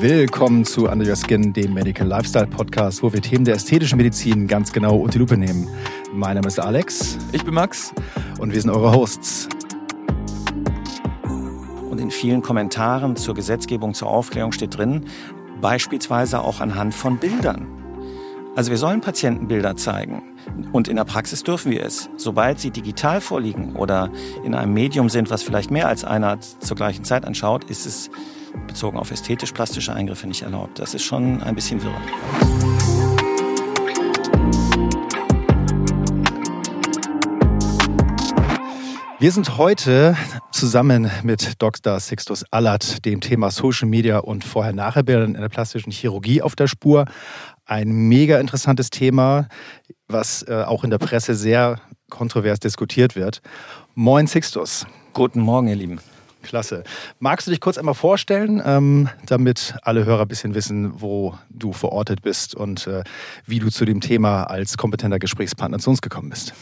Willkommen zu Under Your Skin, dem Medical Lifestyle Podcast, wo wir Themen der ästhetischen Medizin ganz genau unter die Lupe nehmen. Mein Name ist Alex. Ich bin Max. Und wir sind eure Hosts. Und in vielen Kommentaren zur Gesetzgebung, zur Aufklärung steht drin, beispielsweise auch anhand von Bildern. Also wir sollen Patientenbilder zeigen. Und in der Praxis dürfen wir es. Sobald sie digital vorliegen oder in einem Medium sind, was vielleicht mehr als einer zur gleichen Zeit anschaut, ist es bezogen auf ästhetisch-plastische Eingriffe nicht erlaubt. Das ist schon ein bisschen wirr. Wir sind heute zusammen mit Dr. Sixtus Allert dem Thema Social Media und Vorher-Nachher-Bildern in der plastischen Chirurgie auf der Spur. Ein mega interessantes Thema, was äh, auch in der Presse sehr kontrovers diskutiert wird. Moin Sixtus. Guten Morgen, ihr Lieben. Klasse. Magst du dich kurz einmal vorstellen, ähm, damit alle Hörer ein bisschen wissen, wo du verortet bist und äh, wie du zu dem Thema als kompetenter Gesprächspartner zu uns gekommen bist?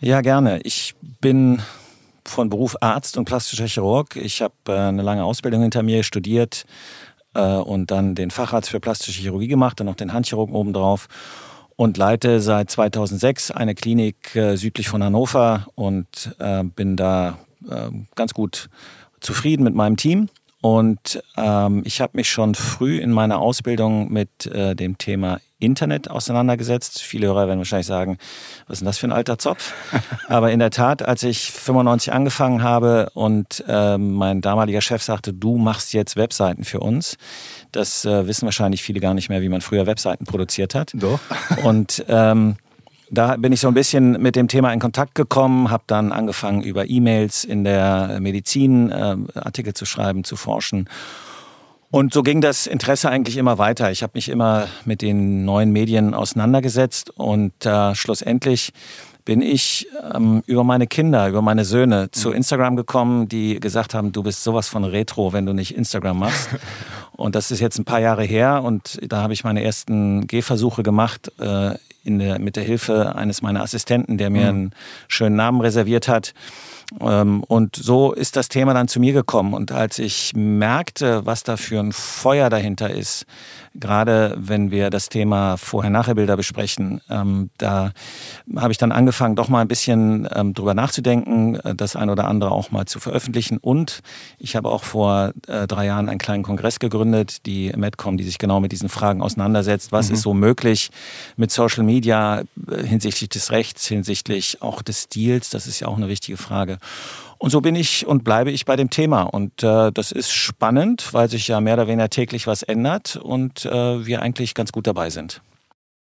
Ja, gerne. Ich bin von Beruf Arzt und plastischer Chirurg. Ich habe äh, eine lange Ausbildung hinter mir studiert äh, und dann den Facharzt für plastische Chirurgie gemacht, dann noch den Handchirurgen obendrauf und leite seit 2006 eine Klinik äh, südlich von Hannover und äh, bin da ganz gut zufrieden mit meinem Team. Und ähm, ich habe mich schon früh in meiner Ausbildung mit äh, dem Thema Internet auseinandergesetzt. Viele Hörer werden wahrscheinlich sagen, was ist denn das für ein alter Zopf? Aber in der Tat, als ich 95 angefangen habe und äh, mein damaliger Chef sagte, du machst jetzt Webseiten für uns, das äh, wissen wahrscheinlich viele gar nicht mehr, wie man früher Webseiten produziert hat. Doch. Und ähm, da bin ich so ein bisschen mit dem Thema in Kontakt gekommen, habe dann angefangen über E-Mails in der Medizin äh, Artikel zu schreiben, zu forschen. Und so ging das Interesse eigentlich immer weiter. Ich habe mich immer mit den neuen Medien auseinandergesetzt und äh, schlussendlich bin ich ähm, über meine Kinder, über meine Söhne zu mhm. Instagram gekommen, die gesagt haben, du bist sowas von Retro, wenn du nicht Instagram machst. Und das ist jetzt ein paar Jahre her und da habe ich meine ersten Gehversuche gemacht äh, in der, mit der Hilfe eines meiner Assistenten, der mir mhm. einen schönen Namen reserviert hat. Ähm, und so ist das Thema dann zu mir gekommen. Und als ich merkte, was da für ein Feuer dahinter ist, gerade wenn wir das Thema Vorher-Nachher-Bilder besprechen, ähm, da habe ich dann angefangen, doch mal ein bisschen ähm, drüber nachzudenken, äh, das ein oder andere auch mal zu veröffentlichen. Und ich habe auch vor äh, drei Jahren einen kleinen Kongress gegründet, die Medcom, die sich genau mit diesen Fragen auseinandersetzt. Was mhm. ist so möglich mit Social Media äh, hinsichtlich des Rechts, hinsichtlich auch des Stils? Das ist ja auch eine wichtige Frage. Und so bin ich und bleibe ich bei dem Thema. Und äh, das ist spannend, weil sich ja mehr oder weniger täglich was ändert und äh, wir eigentlich ganz gut dabei sind.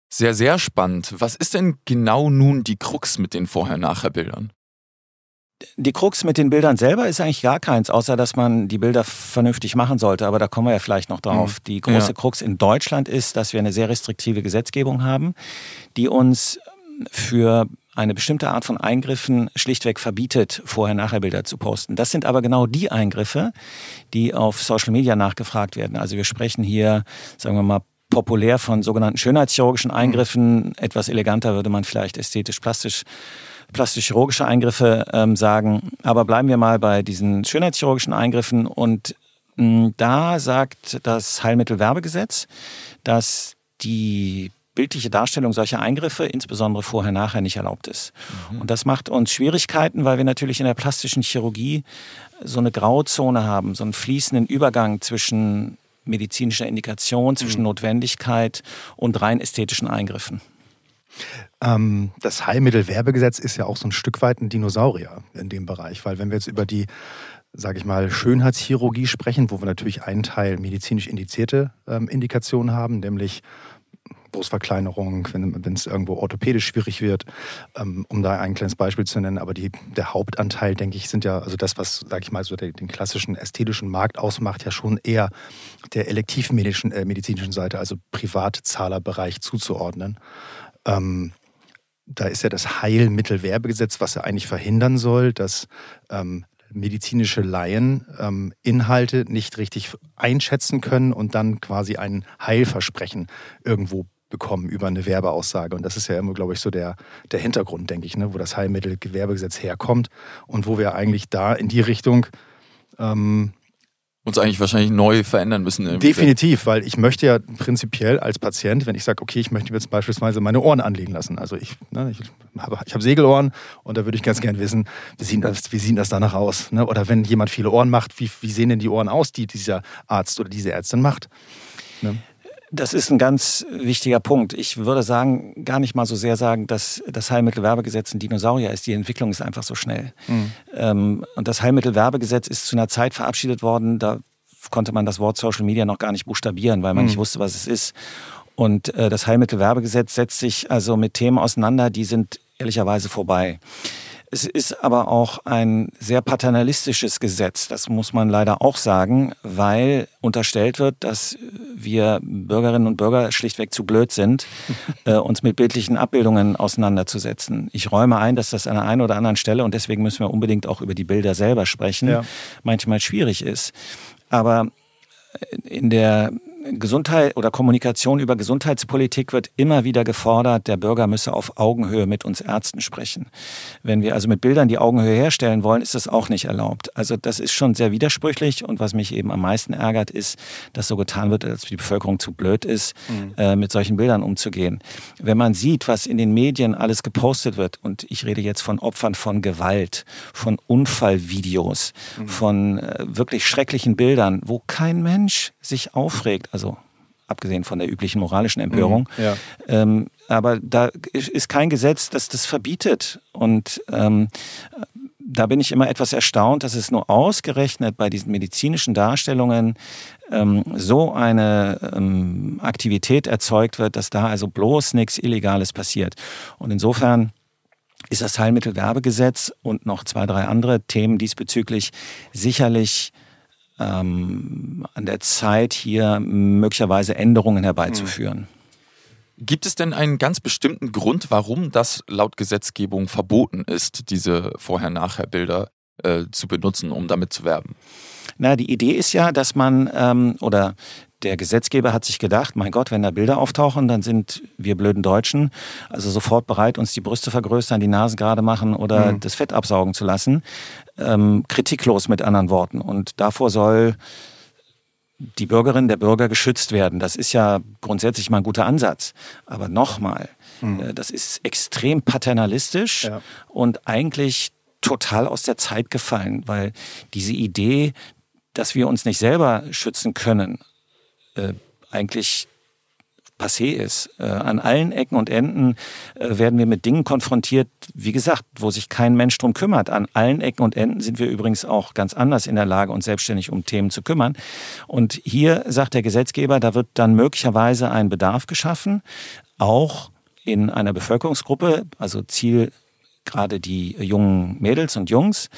Sehr, sehr spannend. Was ist denn genau nun die Krux mit den Vorher-Nachher-Bildern? Die Krux mit den Bildern selber ist eigentlich gar keins, außer dass man die Bilder vernünftig machen sollte. Aber da kommen wir ja vielleicht noch drauf. Mhm. Die große ja. Krux in Deutschland ist, dass wir eine sehr restriktive Gesetzgebung haben, die uns für eine bestimmte Art von Eingriffen schlichtweg verbietet, Vorher-Nachher-Bilder zu posten. Das sind aber genau die Eingriffe, die auf Social Media nachgefragt werden. Also wir sprechen hier, sagen wir mal, populär von sogenannten schönheitschirurgischen Eingriffen. Mhm. Etwas eleganter würde man vielleicht ästhetisch-plastisch plastisch-chirurgische Eingriffe ähm, sagen. Aber bleiben wir mal bei diesen schönheitschirurgischen Eingriffen. Und mh, hm, da sagt das Heilmittelwerbegesetz, dass die bildliche Darstellung solcher Eingriffe, insbesondere vorher-nachher, nicht erlaubt ist. Mhm. Und das macht uns Schwierigkeiten, weil wir natürlich in der plastischen Chirurgie so eine Grauzone haben, so einen fließenden Übergang zwischen medizinischer Indikation, zwischen mhm. Notwendigkeit und rein ästhetischen Eingriffen. Ähm, das Heilmittelwerbegesetz ist ja auch so ein Stück weit ein Dinosaurier in dem Bereich, weil wenn wir jetzt über die sage ich mal, Schönheitschirurgie sprechen, wo wir natürlich einen Teil medizinisch indizierte ähm, Indikationen haben, nämlich Brustverkleinerung, wenn es irgendwo orthopädisch schwierig wird, ähm, um da ein kleines Beispiel zu nennen. Aber die, der Hauptanteil, denke ich, sind ja, also das, was, sage ich mal, so den, den, klassischen ästhetischen Markt ausmacht, ja schon eher der elektivmedizinischen äh, medizinischen Seite, also Privatzahlerbereich zuzuordnen. Ähm, da ist ja das Heilmittelwerbegesetz, was ja eigentlich verhindern soll, dass ähm, medizinische Laien ähm, Inhalte nicht richtig einschätzen können und dann quasi ein Heilversprechen irgendwo bekommen über eine Werbeaussage. Und das ist ja immer, glaube ich, so der, der Hintergrund, denke ich, ne? wo das Heilmittelgewerbegesetz herkommt und wo wir eigentlich da in die Richtung ähm, uns eigentlich wahrscheinlich neu verändern müssen. Definitiv, weil ich möchte ja prinzipiell als Patient, wenn ich sage, okay, ich möchte mir jetzt beispielsweise meine Ohren anlegen lassen. Also ich, ne, ich habe ich hab Segelohren und da würde ich ganz gern wissen, wie sieht das, wie sieht das danach aus? Ne? Oder wenn jemand viele Ohren macht, wie, wie sehen denn die Ohren aus, die dieser Arzt oder diese Ärztin macht? Ne? Das ist ein ganz wichtiger Punkt. Ich würde sagen, gar nicht mal so sehr sagen, dass das Heilmittelwerbegesetz ein Dinosaurier ist. Die Entwicklung ist einfach so schnell. Mhm. Ähm, und das Heilmittelwerbegesetz ist zu einer Zeit verabschiedet worden, da konnte man das Wort Social Media noch gar nicht buchstabieren, weil man mhm. nicht wusste, was es ist. Und äh, das Heilmittelwerbegesetz setzt sich also mit Themen auseinander, die sind ehrlicherweise vorbei. Es ist aber auch ein sehr paternalistisches Gesetz, das muss man leider auch sagen, weil unterstellt wird, dass wir Bürgerinnen und Bürger schlichtweg zu blöd sind, äh, uns mit bildlichen Abbildungen auseinanderzusetzen. Ich räume ein, dass das an der einen oder anderen Stelle, und deswegen müssen wir unbedingt auch über die Bilder selber sprechen, ja. manchmal schwierig ist. Aber in der Gesundheit oder Kommunikation über Gesundheitspolitik wird immer wieder gefordert, der Bürger müsse auf Augenhöhe mit uns Ärzten sprechen. Wenn wir also mit Bildern die Augenhöhe herstellen wollen, ist das auch nicht erlaubt. Also das ist schon sehr widersprüchlich und was mich eben am meisten ärgert, ist, dass so getan wird, als die Bevölkerung zu blöd ist, mhm. äh, mit solchen Bildern umzugehen. Wenn man sieht, was in den Medien alles gepostet wird, und ich rede jetzt von Opfern von Gewalt, von Unfallvideos, mhm. von äh, wirklich schrecklichen Bildern, wo kein Mensch sich aufregt, also abgesehen von der üblichen moralischen Empörung. Mhm, ja. ähm, aber da ist kein Gesetz, das das verbietet. Und ähm, da bin ich immer etwas erstaunt, dass es nur ausgerechnet bei diesen medizinischen Darstellungen ähm, so eine ähm, Aktivität erzeugt wird, dass da also bloß nichts Illegales passiert. Und insofern ist das Heilmittelwerbegesetz und noch zwei, drei andere Themen diesbezüglich sicherlich ähm, an der Zeit, hier möglicherweise Änderungen herbeizuführen. Hm. Gibt es denn einen ganz bestimmten Grund, warum das laut Gesetzgebung verboten ist, diese Vorher-Nachher-Bilder äh, zu benutzen, um damit zu werben? Na, die Idee ist ja, dass man ähm, oder der Gesetzgeber hat sich gedacht, mein Gott, wenn da Bilder auftauchen, dann sind wir blöden Deutschen also sofort bereit, uns die Brüste vergrößern, die Nasen gerade machen oder mhm. das Fett absaugen zu lassen. Ähm, kritiklos mit anderen Worten. Und davor soll die Bürgerin, der Bürger geschützt werden. Das ist ja grundsätzlich mal ein guter Ansatz. Aber nochmal, mhm. Äh, das ist extrem paternalistisch ja. und eigentlich total aus der Zeit gefallen, weil diese Idee, dass wir uns nicht selber schützen können, äh, eigentlich passé ist. Äh, an allen Ecken und Enden äh, werden wir mit Dingen konfrontiert, wie gesagt, wo sich kein Mensch drum kümmert. An allen Ecken und Enden sind wir übrigens auch ganz anders in der Lage, uns selbstständig um Themen zu kümmern. Und hier sagt der Gesetzgeber, da wird dann möglicherweise ein Bedarf geschaffen, auch in einer Bevölkerungsgruppe, also Ziel gerade die jungen Mädels und Jungs,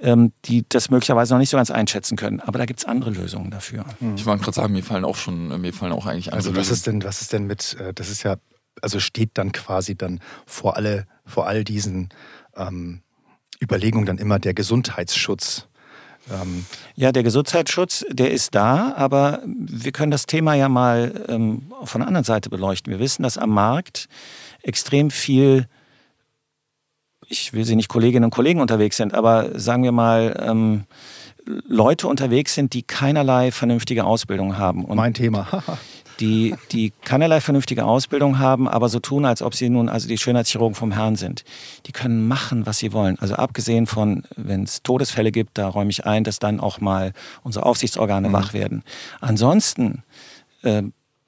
ähm, die das möglicherweise noch nicht so ganz einschätzen können. Aber da gibt es andere Lösungen dafür. Hm. Ich wollte gerade sagen, mir fallen auch schon, mir fallen auch eigentlich andere Also was ist denn, was ist denn mit, äh, das ist ja, also steht dann quasi dann vor alle, vor all diesen ähm, Überlegungen dann immer der Gesundheitsschutz. Ähm ja, der Gesundheitsschutz, der ist da, aber wir können das Thema ja mal ähm, von der anderen Seite beleuchten. Wir wissen, dass am Markt extrem viel ich will sie nicht Kolleginnen und Kollegen unterwegs sind, aber sagen wir mal, ähm, Leute unterwegs sind, die keinerlei vernünftige Ausbildung haben. Und mein Thema. die, die keinerlei vernünftige Ausbildung haben, aber so tun, als ob sie nun also die Schönheitschirurgen vom Herrn sind. Die können machen, was sie wollen. Also abgesehen von, wenn es Todesfälle gibt, da räume ich ein, dass dann auch mal unsere Aufsichtsorgane mhm. wach werden. Ansonsten äh,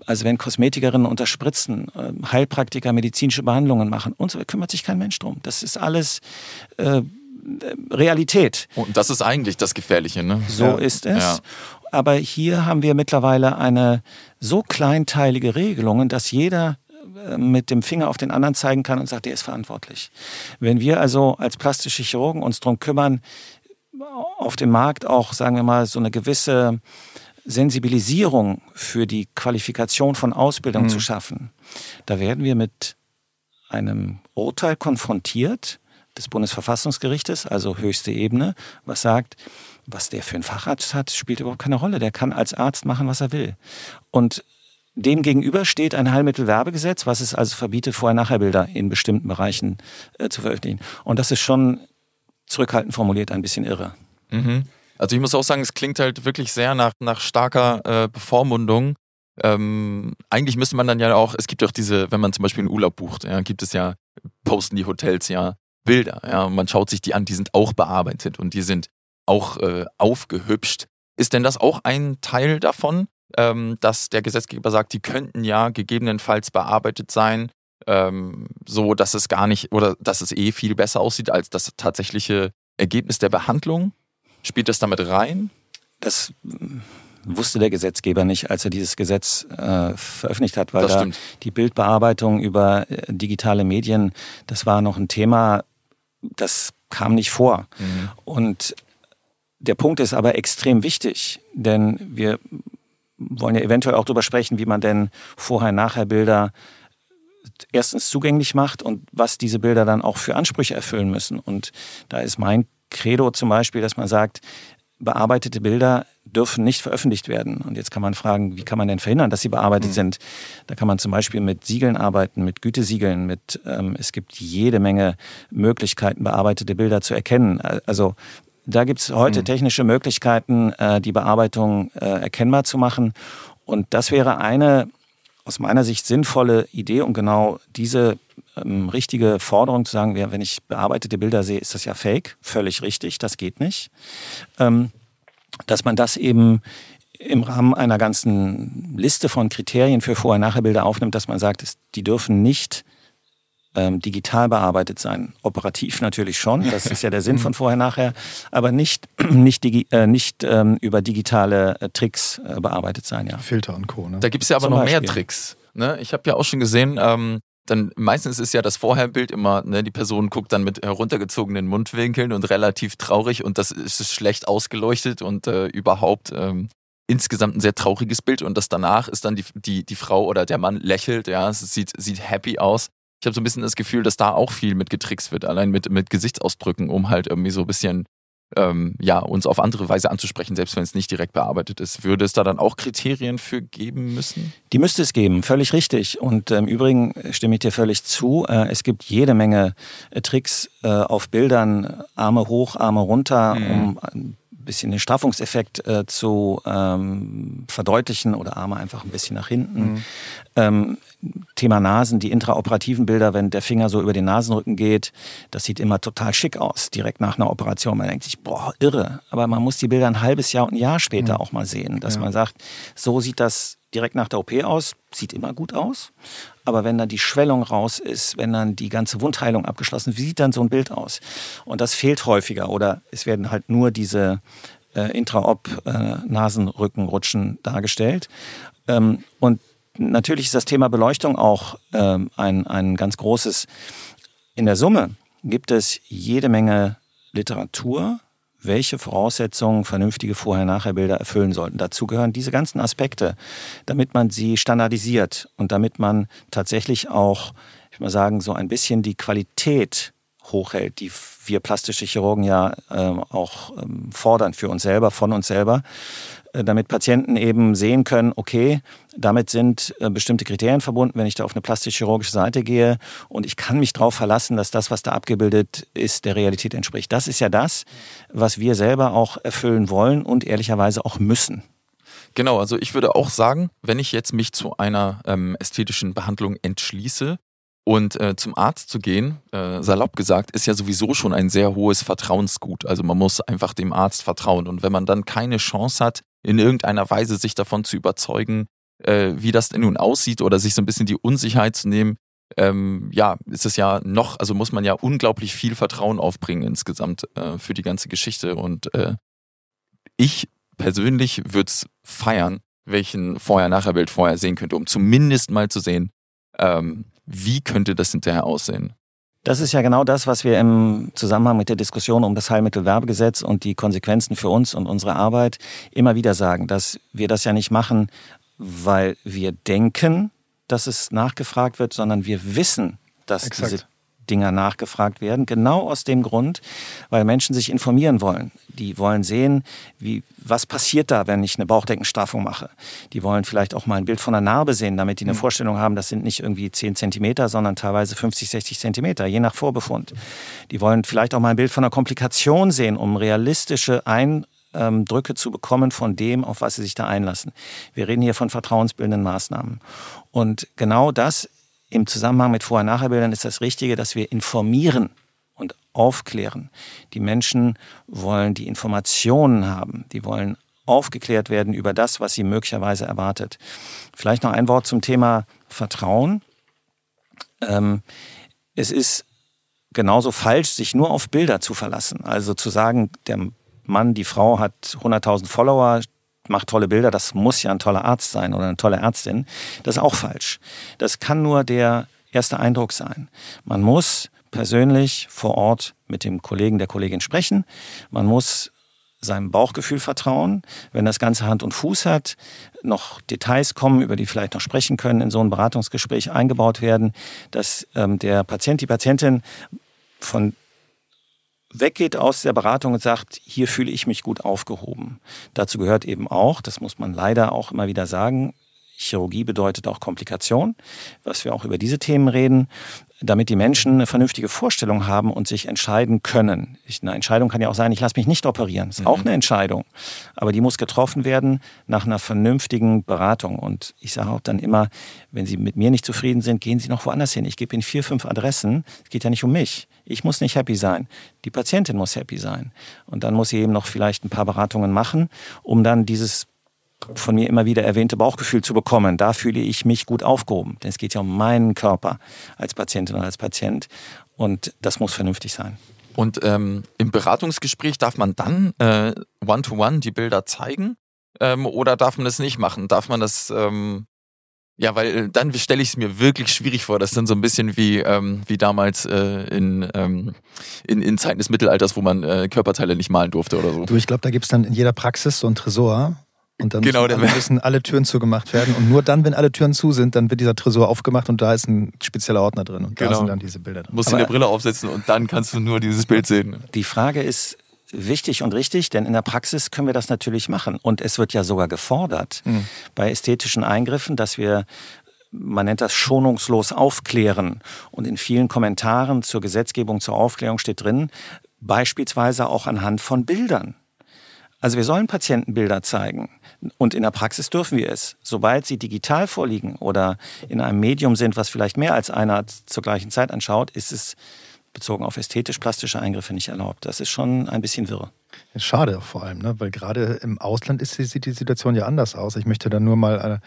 also wenn Kosmetikerinnen unterspritzen, ähm, Heilpraktiker medizinische Behandlungen machen und so, kümmert sich kein Mensch drum. Das ist alles äh, Realität. Und das ist eigentlich das Gefährliche, ne? So ja. ist es. Ja. Aber hier haben wir mittlerweile eine so kleinteilige Regelung, dass jeder äh, mit dem Finger auf den anderen zeigen kann und sagt, der ist verantwortlich. Wenn wir also als plastische Chirurgen uns darum kümmern, auf dem Markt auch, sagen wir mal, so eine gewisse Sensibilisierung für die Qualifikation von Ausbildung mhm. zu schaffen, da werden wir mit einem Urteil konfrontiert des Bundesverfassungsgerichtes, also höchste Ebene, was sagt, was der für einen Facharzt hat, spielt überhaupt keine Rolle. Der kann als Arzt machen, was er will. Und dem gegenüber steht ein Heilmittelwerbegesetz, was es also verbietet, Vorher-Nachher-Bilder in bestimmten Bereichen äh, zu veröffentlichen. Und das ist schon zurückhaltend formuliert ein bisschen irre. Mhm. Also ich muss auch sagen, es klingt halt wirklich sehr nach, nach starker äh, Bevormundung. Ähm, eigentlich müsste man dann ja auch, es gibt auch diese, wenn man zum Beispiel einen Urlaub bucht, ja, gibt es ja, posten die Hotels ja Bilder, ja, und man schaut sich die an, die sind auch bearbeitet und die sind auch äh, aufgehübscht. Ist denn das auch ein Teil davon, ähm, dass der Gesetzgeber sagt, die könnten ja gegebenenfalls bearbeitet sein, ähm, so dass es gar nicht oder dass es eh viel besser aussieht als das tatsächliche Ergebnis der Behandlung? Spielt das damit rein? Das wusste der Gesetzgeber nicht, als er dieses Gesetz äh, veröffentlicht hat, weil da die Bildbearbeitung über äh, digitale Medien, das war noch ein Thema, das kam nicht vor. Mhm. Und der Punkt ist aber extrem wichtig, denn wir wollen ja eventuell auch darüber sprechen, wie man denn Vorher-Nachher-Bilder erstens zugänglich macht und was diese Bilder dann auch für Ansprüche erfüllen müssen. Und da ist mein Credo zum Beispiel, dass man sagt, bearbeitete Bilder dürfen nicht veröffentlicht werden. Und jetzt kann man fragen, wie kann man denn verhindern, dass sie bearbeitet mhm. sind? Da kann man zum Beispiel mit Siegeln arbeiten, mit Gütesiegeln, mit ähm, es gibt jede Menge Möglichkeiten, bearbeitete Bilder zu erkennen. Also da gibt es heute mhm. technische Möglichkeiten, äh, die Bearbeitung äh, erkennbar zu machen. Und das wäre eine aus meiner Sicht sinnvolle Idee, um genau diese ähm, richtige Forderung zu sagen, wenn ich bearbeitete Bilder sehe, ist das ja fake, völlig richtig, das geht nicht. Ähm, dass man das eben im Rahmen einer ganzen Liste von Kriterien für Vorher-Nachher-Bilder aufnimmt, dass man sagt, die dürfen nicht ähm, digital bearbeitet sein. Operativ natürlich schon, das ist ja der Sinn von Vorher-Nachher, aber nicht, nicht, digi äh, nicht ähm, über digitale äh, Tricks äh, bearbeitet sein. Ja. Filter und Co. Ne? Da gibt es ja aber Zum noch Beispiel. mehr Tricks. Ne? Ich habe ja auch schon gesehen, ähm, dann meistens ist ja das Vorherbild immer, ne, die Person guckt dann mit heruntergezogenen Mundwinkeln und relativ traurig und das ist schlecht ausgeleuchtet und äh, überhaupt ähm, insgesamt ein sehr trauriges Bild und das danach ist dann die, die, die Frau oder der Mann lächelt, ja, es sieht, sieht happy aus ich habe so ein bisschen das Gefühl, dass da auch viel mit getrickst wird, allein mit, mit Gesichtsausdrücken, um halt irgendwie so ein bisschen ähm, ja, uns auf andere Weise anzusprechen, selbst wenn es nicht direkt bearbeitet ist. Würde es da dann auch Kriterien für geben müssen? Die müsste es geben, völlig richtig. Und ähm, im Übrigen stimme ich dir völlig zu. Äh, es gibt jede Menge äh, Tricks äh, auf Bildern, Arme hoch, Arme runter, mhm. um bisschen den Straffungseffekt äh, zu ähm, verdeutlichen oder Arme einfach ein bisschen nach hinten. Mhm. Ähm, Thema Nasen, die intraoperativen Bilder, wenn der Finger so über den Nasenrücken geht, das sieht immer total schick aus, direkt nach einer Operation. Man denkt sich, boah, irre. Aber man muss die Bilder ein halbes Jahr und ein Jahr später mhm. auch mal sehen, dass ja. man sagt, so sieht das direkt nach der OP aus, sieht immer gut aus. Aber wenn dann die Schwellung raus ist, wenn dann die ganze Wundheilung abgeschlossen ist, wie sieht dann so ein Bild aus? Und das fehlt häufiger oder es werden halt nur diese äh, Intraop-Nasenrückenrutschen äh, dargestellt. Ähm, und natürlich ist das Thema Beleuchtung auch ähm, ein, ein ganz großes. In der Summe gibt es jede Menge Literatur, welche Voraussetzungen vernünftige Vorher-Nachher-Bilder erfüllen sollten. Dazu gehören diese ganzen Aspekte, damit man sie standardisiert und damit man tatsächlich auch, ich mal sagen, so ein bisschen die Qualität hochhält, die wir plastische Chirurgen ja äh, auch ähm, fordern für uns selber, von uns selber. Äh, damit Patienten eben sehen können, okay, damit sind äh, bestimmte Kriterien verbunden, wenn ich da auf eine plastisch-chirurgische Seite gehe und ich kann mich darauf verlassen, dass das, was da abgebildet ist, der Realität entspricht. Das ist ja das, was wir selber auch erfüllen wollen und ehrlicherweise auch müssen. Genau, also ich würde auch sagen, wenn ich jetzt mich zu einer ähm, ästhetischen Behandlung entschließe, und äh, zum Arzt zu gehen, äh, salopp gesagt, ist ja sowieso schon ein sehr hohes Vertrauensgut. Also man muss einfach dem Arzt vertrauen. Und wenn man dann keine Chance hat, in irgendeiner Weise sich davon zu überzeugen, äh, wie das denn nun aussieht oder sich so ein bisschen die Unsicherheit zu nehmen, ähm, ja, ist es ja noch, also muss man ja unglaublich viel Vertrauen aufbringen insgesamt äh, für die ganze Geschichte. Und äh, ich persönlich würde es feiern, welchen Vorher-Nachher-Bild vorher sehen könnte, um zumindest mal zu sehen, ähm, wie könnte das hinterher aussehen. Das ist ja genau das, was wir im Zusammenhang mit der Diskussion um das Heilmittelwerbegesetz und die Konsequenzen für uns und unsere Arbeit immer wieder sagen, dass wir das ja nicht machen, weil wir denken, dass es nachgefragt wird, sondern wir wissen, dass Exakt. diese Dinger nachgefragt werden. Genau aus dem Grund, weil Menschen sich informieren wollen. Die wollen sehen, wie, was passiert da, wenn ich eine Bauchdeckenstraffung mache. Die wollen vielleicht auch mal ein Bild von einer Narbe sehen, damit die eine mhm. Vorstellung haben, das sind nicht irgendwie 10 Zentimeter, sondern teilweise 50, 60 Zentimeter, je nach Vorbefund. Die wollen vielleicht auch mal ein Bild von einer Komplikation sehen, um realistische Ein Eindrücke ähm, zu bekommen von dem, auf was sie sich da einlassen. Wir reden hier von vertrauensbildenden Maßnahmen. Und genau das im Zusammenhang mit Vorher-Nachher-Bildern ist das Richtige, dass wir informieren und aufklären. Die Menschen wollen die Informationen haben, die wollen aufgeklärt werden über das, was sie möglicherweise erwartet. Vielleicht noch ein Wort zum Thema Vertrauen. Ähm, es ist genauso falsch, sich nur auf Bilder zu verlassen. Also zu sagen, der Mann, die Frau hat 100.000 Follower, macht tolle Bilder, das muss ja ein toller Arzt sein oder eine tolle Ärztin. Das ist auch falsch. Das kann nur der erste Eindruck sein. Man muss persönlich vor Ort mit dem Kollegen, der Kollegin sprechen. Man muss seinem Bauchgefühl vertrauen. Wenn das Ganze Hand und Fuß hat, noch Details kommen, über die vielleicht noch sprechen können, in so ein Beratungsgespräch eingebaut werden, dass ähm, der Patient, die Patientin von weggeht aus der Beratung und sagt, hier fühle ich mich gut aufgehoben. Dazu gehört eben auch, das muss man leider auch immer wieder sagen, Chirurgie bedeutet auch Komplikation, was wir auch über diese Themen reden damit die Menschen eine vernünftige Vorstellung haben und sich entscheiden können. Ich, eine Entscheidung kann ja auch sein, ich lasse mich nicht operieren. Das ist mhm. auch eine Entscheidung. Aber die muss getroffen werden nach einer vernünftigen Beratung. Und ich sage auch dann immer, wenn Sie mit mir nicht zufrieden sind, gehen Sie noch woanders hin. Ich gebe Ihnen vier, fünf Adressen. Es geht ja nicht um mich. Ich muss nicht happy sein. Die Patientin muss happy sein. Und dann muss sie eben noch vielleicht ein paar Beratungen machen, um dann dieses von mir immer wieder erwähnte Bauchgefühl zu bekommen. Da fühle ich mich gut aufgehoben. Denn es geht ja um meinen Körper als Patientin oder als Patient. Und das muss vernünftig sein. Und ähm, im Beratungsgespräch darf man dann äh, one-to-one -one die Bilder zeigen? Ähm, oder darf man das nicht machen? Darf man das, ähm, ja, weil dann stelle ich es mir wirklich schwierig vor. Das ist dann so ein bisschen wie, ähm, wie damals äh, in, ähm, in, in Zeiten des Mittelalters, wo man äh, Körperteile nicht malen durfte oder so. Du, ich glaube, da gibt es dann in jeder Praxis so ein Tresor, und dann genau, müssen, alle, müssen alle Türen zugemacht werden. Und nur dann, wenn alle Türen zu sind, dann wird dieser Tresor aufgemacht und da ist ein spezieller Ordner drin. Und genau. da sind dann diese Bilder drin. Musst du eine Brille aufsetzen und dann kannst du nur dieses Bild sehen. Die Frage ist wichtig und richtig, denn in der Praxis können wir das natürlich machen. Und es wird ja sogar gefordert mhm. bei ästhetischen Eingriffen, dass wir man nennt das schonungslos aufklären. Und in vielen Kommentaren zur Gesetzgebung zur Aufklärung steht drin, beispielsweise auch anhand von Bildern. Also wir sollen Patientenbilder zeigen. Und in der Praxis dürfen wir es. Sobald sie digital vorliegen oder in einem Medium sind, was vielleicht mehr als einer zur gleichen Zeit anschaut, ist es bezogen auf ästhetisch-plastische Eingriffe nicht erlaubt. Das ist schon ein bisschen wirr. Schade vor allem, ne? weil gerade im Ausland ist, sieht die Situation ja anders aus. Ich möchte da nur mal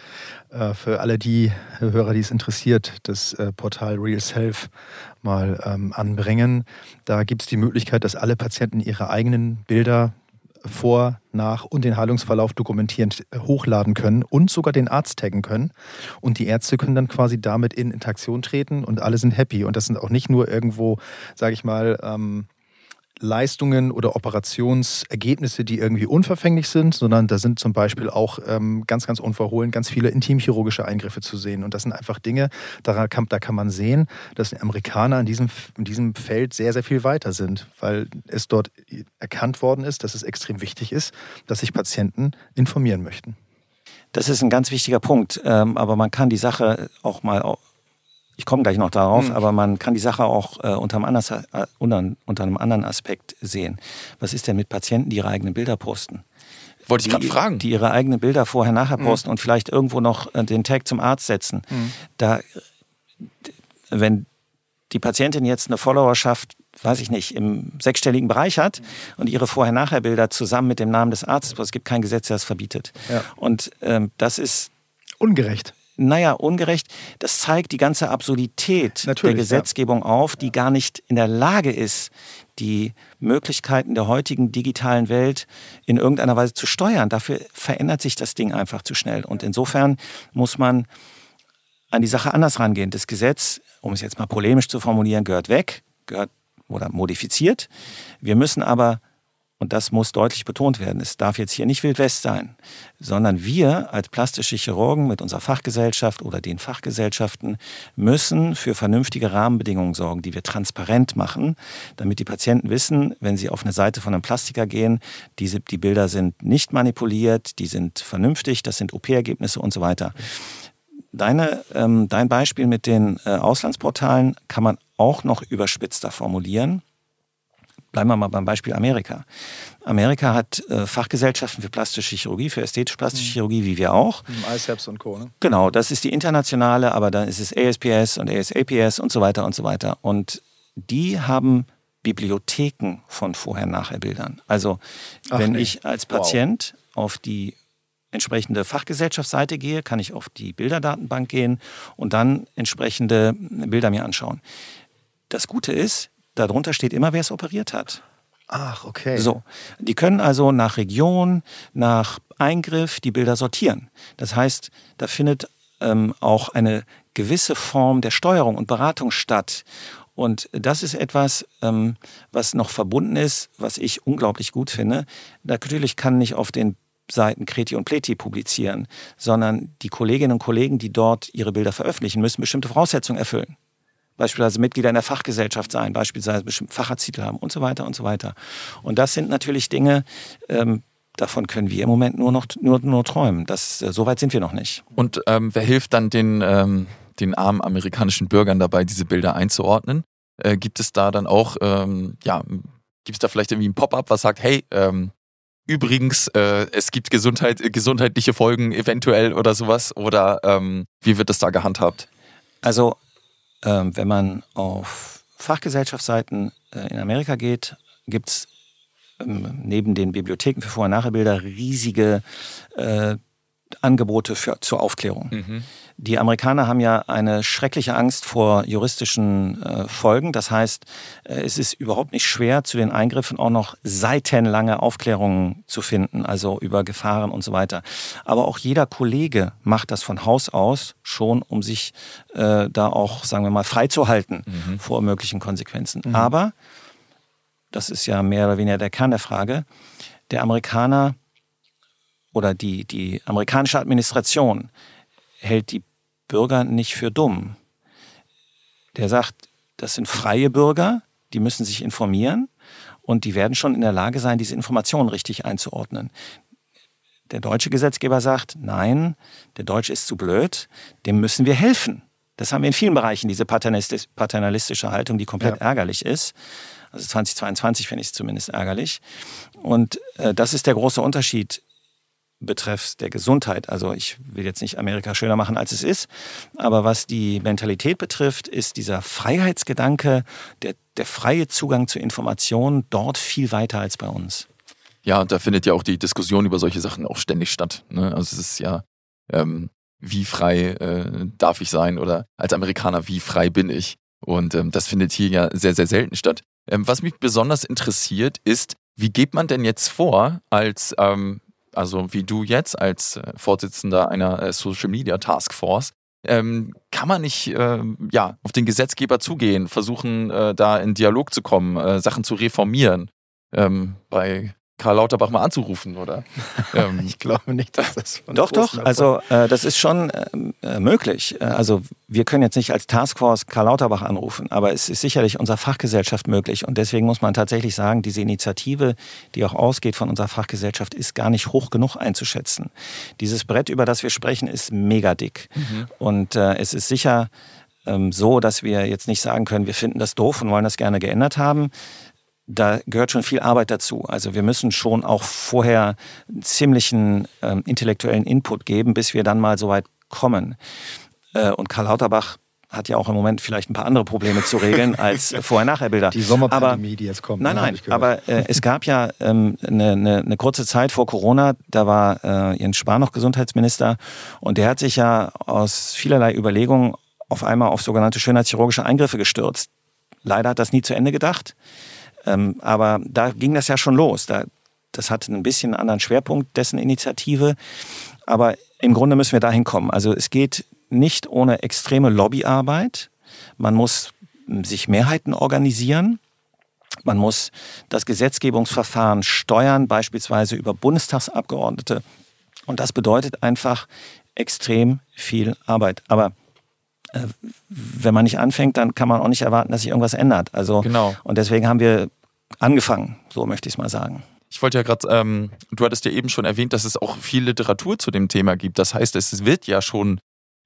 äh, für alle die Hörer, die es interessiert, das äh, Portal Real Self mal ähm, anbringen. Da gibt es die Möglichkeit, dass alle Patienten ihre eigenen Bilder vor, nach und den Heilungsverlauf dokumentieren, äh, hochladen können und sogar den Arzt taggen können. Und die Ärzte können dann quasi damit in Interaktion treten und alle sind happy. Und das sind auch nicht nur irgendwo, sage ich mal, ähm, Leistungen oder Operationsergebnisse, die irgendwie unverfänglich sind, sondern da sind zum Beispiel auch ähm, ganz, ganz unverhohlen ganz viele intimchirurgische Eingriffe zu sehen. Und das sind einfach Dinge, da kann, da kann man sehen, dass die Amerikaner in diesem, in diesem Feld sehr, sehr viel weiter sind, weil es dort erkannt worden ist, dass es extrem wichtig ist, dass sich Patienten informieren möchten. Das ist ein ganz wichtiger Punkt, ähm, aber man kann die Sache auch mal ich komme gleich noch darauf, mhm. aber man kann die Sache auch äh, unter, einem anders, äh, unter, unter, einem anderen Aspekt sehen. Was ist denn mit Patienten, die ihre eigenen Bilder posten? Wollte ich gerade fragen. Die ihre eigenen Bilder vorher, nachher mhm. posten und vielleicht irgendwo noch äh, den Tag zum Arzt setzen. Mhm. Da, wenn die Patientin jetzt eine Followerschaft, weiß ich nicht, im sechsstelligen Bereich hat und ihre Vorher-Nachher-Bilder zusammen mit dem Namen des Arztes, es gibt kein Gesetz, das verbietet. Ja. Und ähm, das ist ungerecht naja, ungerecht, das zeigt die ganze Absurdität Natürlich, der Gesetzgebung ja. auf, die gar nicht in der Lage ist, die Möglichkeiten der heutigen digitalen Welt in irgendeiner Weise zu steuern. Dafür verändert sich das Ding einfach zu schnell. Und insofern muss man an die Sache anders rangehen. Das Gesetz, um es jetzt mal polemisch zu formulieren, gehört weg, gehört oder modifiziert. Wir müssen aber und das muss deutlich betont werden, es darf jetzt hier nicht Wild West sein, sondern wir als plastische Chirurgen mit unserer Fachgesellschaft oder den Fachgesellschaften müssen für vernünftige Rahmenbedingungen sorgen, die wir transparent machen, damit die Patienten wissen, wenn sie auf eine Seite von einem Plastiker gehen, diese, die Bilder sind nicht manipuliert, die sind vernünftig, das sind OP-Ergebnisse und so weiter. Deine, ähm, dein Beispiel mit den äh, Auslandsportalen kann man auch noch überspitzter formulieren bleiben wir mal beim Beispiel Amerika. Amerika hat äh, Fachgesellschaften für plastische Chirurgie, für ästhetisch-plastische mhm. Chirurgie, wie wir auch. ICEPS und Co. Ne? Genau, das ist die internationale, aber dann ist es ASPS und ASAPS und so weiter und so weiter. Und die haben Bibliotheken von Vorher-Nachher-Bildern. Also Ach wenn nee. ich als Patient wow. auf die entsprechende Fachgesellschaftsseite gehe, kann ich auf die Bilderdatenbank gehen und dann entsprechende Bilder mir anschauen. Das Gute ist, darunter steht immer, wer es operiert hat. Ach, okay. So, die können also nach Region, nach Eingriff die Bilder sortieren. Das heißt, da findet ähm, auch eine gewisse Form der Steuerung und Beratung statt. Und das ist etwas, ähm, was noch verbunden ist, was ich unglaublich gut finde. Natürlich kann nicht auf den Seiten Kreti und Pleti publizieren, sondern die Kolleginnen und Kollegen, die dort ihre Bilder veröffentlichen, müssen bestimmte Voraussetzungen erfüllen. Beispielsweise Mitglieder in der Fachgesellschaft sein, beispielsweise bestimmte Facharztitel haben und so weiter und so weiter. Und das sind natürlich Dinge, ähm, davon können wir im Moment nur noch nur, nur träumen. Das, äh, so weit sind wir noch nicht. Und ähm, wer hilft dann den, ähm, den armen amerikanischen Bürgern dabei, diese Bilder einzuordnen? Äh, gibt es da dann auch, ähm, ja, gibt es da vielleicht irgendwie ein Pop-up, was sagt, hey, ähm, Übrigens, äh, es gibt Gesundheit, gesundheitliche Folgen eventuell oder sowas. Oder ähm, wie wird das da gehandhabt? Also, wenn man auf Fachgesellschaftsseiten äh, in Amerika geht, gibt es ähm, neben den Bibliotheken für Vor- und Nachbilder riesige äh, Angebote für, zur Aufklärung. Mhm. Die Amerikaner haben ja eine schreckliche Angst vor juristischen äh, Folgen. Das heißt, äh, es ist überhaupt nicht schwer, zu den Eingriffen auch noch seitenlange Aufklärungen zu finden, also über Gefahren und so weiter. Aber auch jeder Kollege macht das von Haus aus schon, um sich äh, da auch, sagen wir mal, freizuhalten mhm. vor möglichen Konsequenzen. Mhm. Aber, das ist ja mehr oder weniger der Kern der Frage, der Amerikaner oder die, die amerikanische Administration hält die Bürger nicht für dumm. Der sagt, das sind freie Bürger, die müssen sich informieren und die werden schon in der Lage sein, diese Informationen richtig einzuordnen. Der deutsche Gesetzgeber sagt, nein, der Deutsche ist zu blöd, dem müssen wir helfen. Das haben wir in vielen Bereichen, diese paternalistische Haltung, die komplett ja. ärgerlich ist. Also 2022 finde ich es zumindest ärgerlich. Und äh, das ist der große Unterschied betreffs der Gesundheit. Also ich will jetzt nicht Amerika schöner machen, als es ist, aber was die Mentalität betrifft, ist dieser Freiheitsgedanke, der, der freie Zugang zu Informationen dort viel weiter als bei uns. Ja, und da findet ja auch die Diskussion über solche Sachen auch ständig statt. Ne? Also es ist ja, ähm, wie frei äh, darf ich sein oder als Amerikaner, wie frei bin ich? Und ähm, das findet hier ja sehr, sehr selten statt. Ähm, was mich besonders interessiert, ist, wie geht man denn jetzt vor als ähm, also wie du jetzt als äh, Vorsitzender einer äh, Social Media Task Force, ähm, kann man nicht äh, ja, auf den Gesetzgeber zugehen, versuchen, äh, da in Dialog zu kommen, äh, Sachen zu reformieren. Ähm, bei Karl Lauterbach mal anzurufen, oder? Ähm, ich glaube nicht, dass das von Doch, doch. Also äh, das ist schon ähm, äh, möglich. Äh, also wir können jetzt nicht als Taskforce Karl Lauterbach anrufen, aber es ist sicherlich unserer Fachgesellschaft möglich. Und deswegen muss man tatsächlich sagen, diese Initiative, die auch ausgeht von unserer Fachgesellschaft, ist gar nicht hoch genug einzuschätzen. Dieses Brett, über das wir sprechen, ist mega dick. Mhm. Und äh, es ist sicher ähm, so, dass wir jetzt nicht sagen können, wir finden das doof und wollen das gerne geändert haben da gehört schon viel Arbeit dazu. Also wir müssen schon auch vorher ziemlichen ähm, intellektuellen Input geben, bis wir dann mal so weit kommen. Äh, und Karl Lauterbach hat ja auch im Moment vielleicht ein paar andere Probleme zu regeln als Vorher-Nachher-Bilder. Die Sommerpandemie, die jetzt kommt. Nein, ne, nein, aber äh, es gab ja ähm, eine, eine, eine kurze Zeit vor Corona, da war äh, Jens Spahn noch Gesundheitsminister und der hat sich ja aus vielerlei Überlegungen auf einmal auf sogenannte schönheitschirurgische Eingriffe gestürzt. Leider hat das nie zu Ende gedacht. Ähm, aber da ging das ja schon los. Da, das hatte ein bisschen einen anderen Schwerpunkt dessen Initiative. Aber im Grunde müssen wir dahin kommen. Also es geht nicht ohne extreme Lobbyarbeit. Man muss sich Mehrheiten organisieren. Man muss das Gesetzgebungsverfahren steuern, beispielsweise über Bundestagsabgeordnete. Und das bedeutet einfach extrem viel Arbeit. Aber äh, wenn man nicht anfängt, dann kann man auch nicht erwarten, dass sich irgendwas ändert. Also genau. und deswegen haben wir angefangen, so möchte ich es mal sagen. Ich wollte ja gerade, ähm, du hattest ja eben schon erwähnt, dass es auch viel Literatur zu dem Thema gibt. Das heißt, es wird ja schon,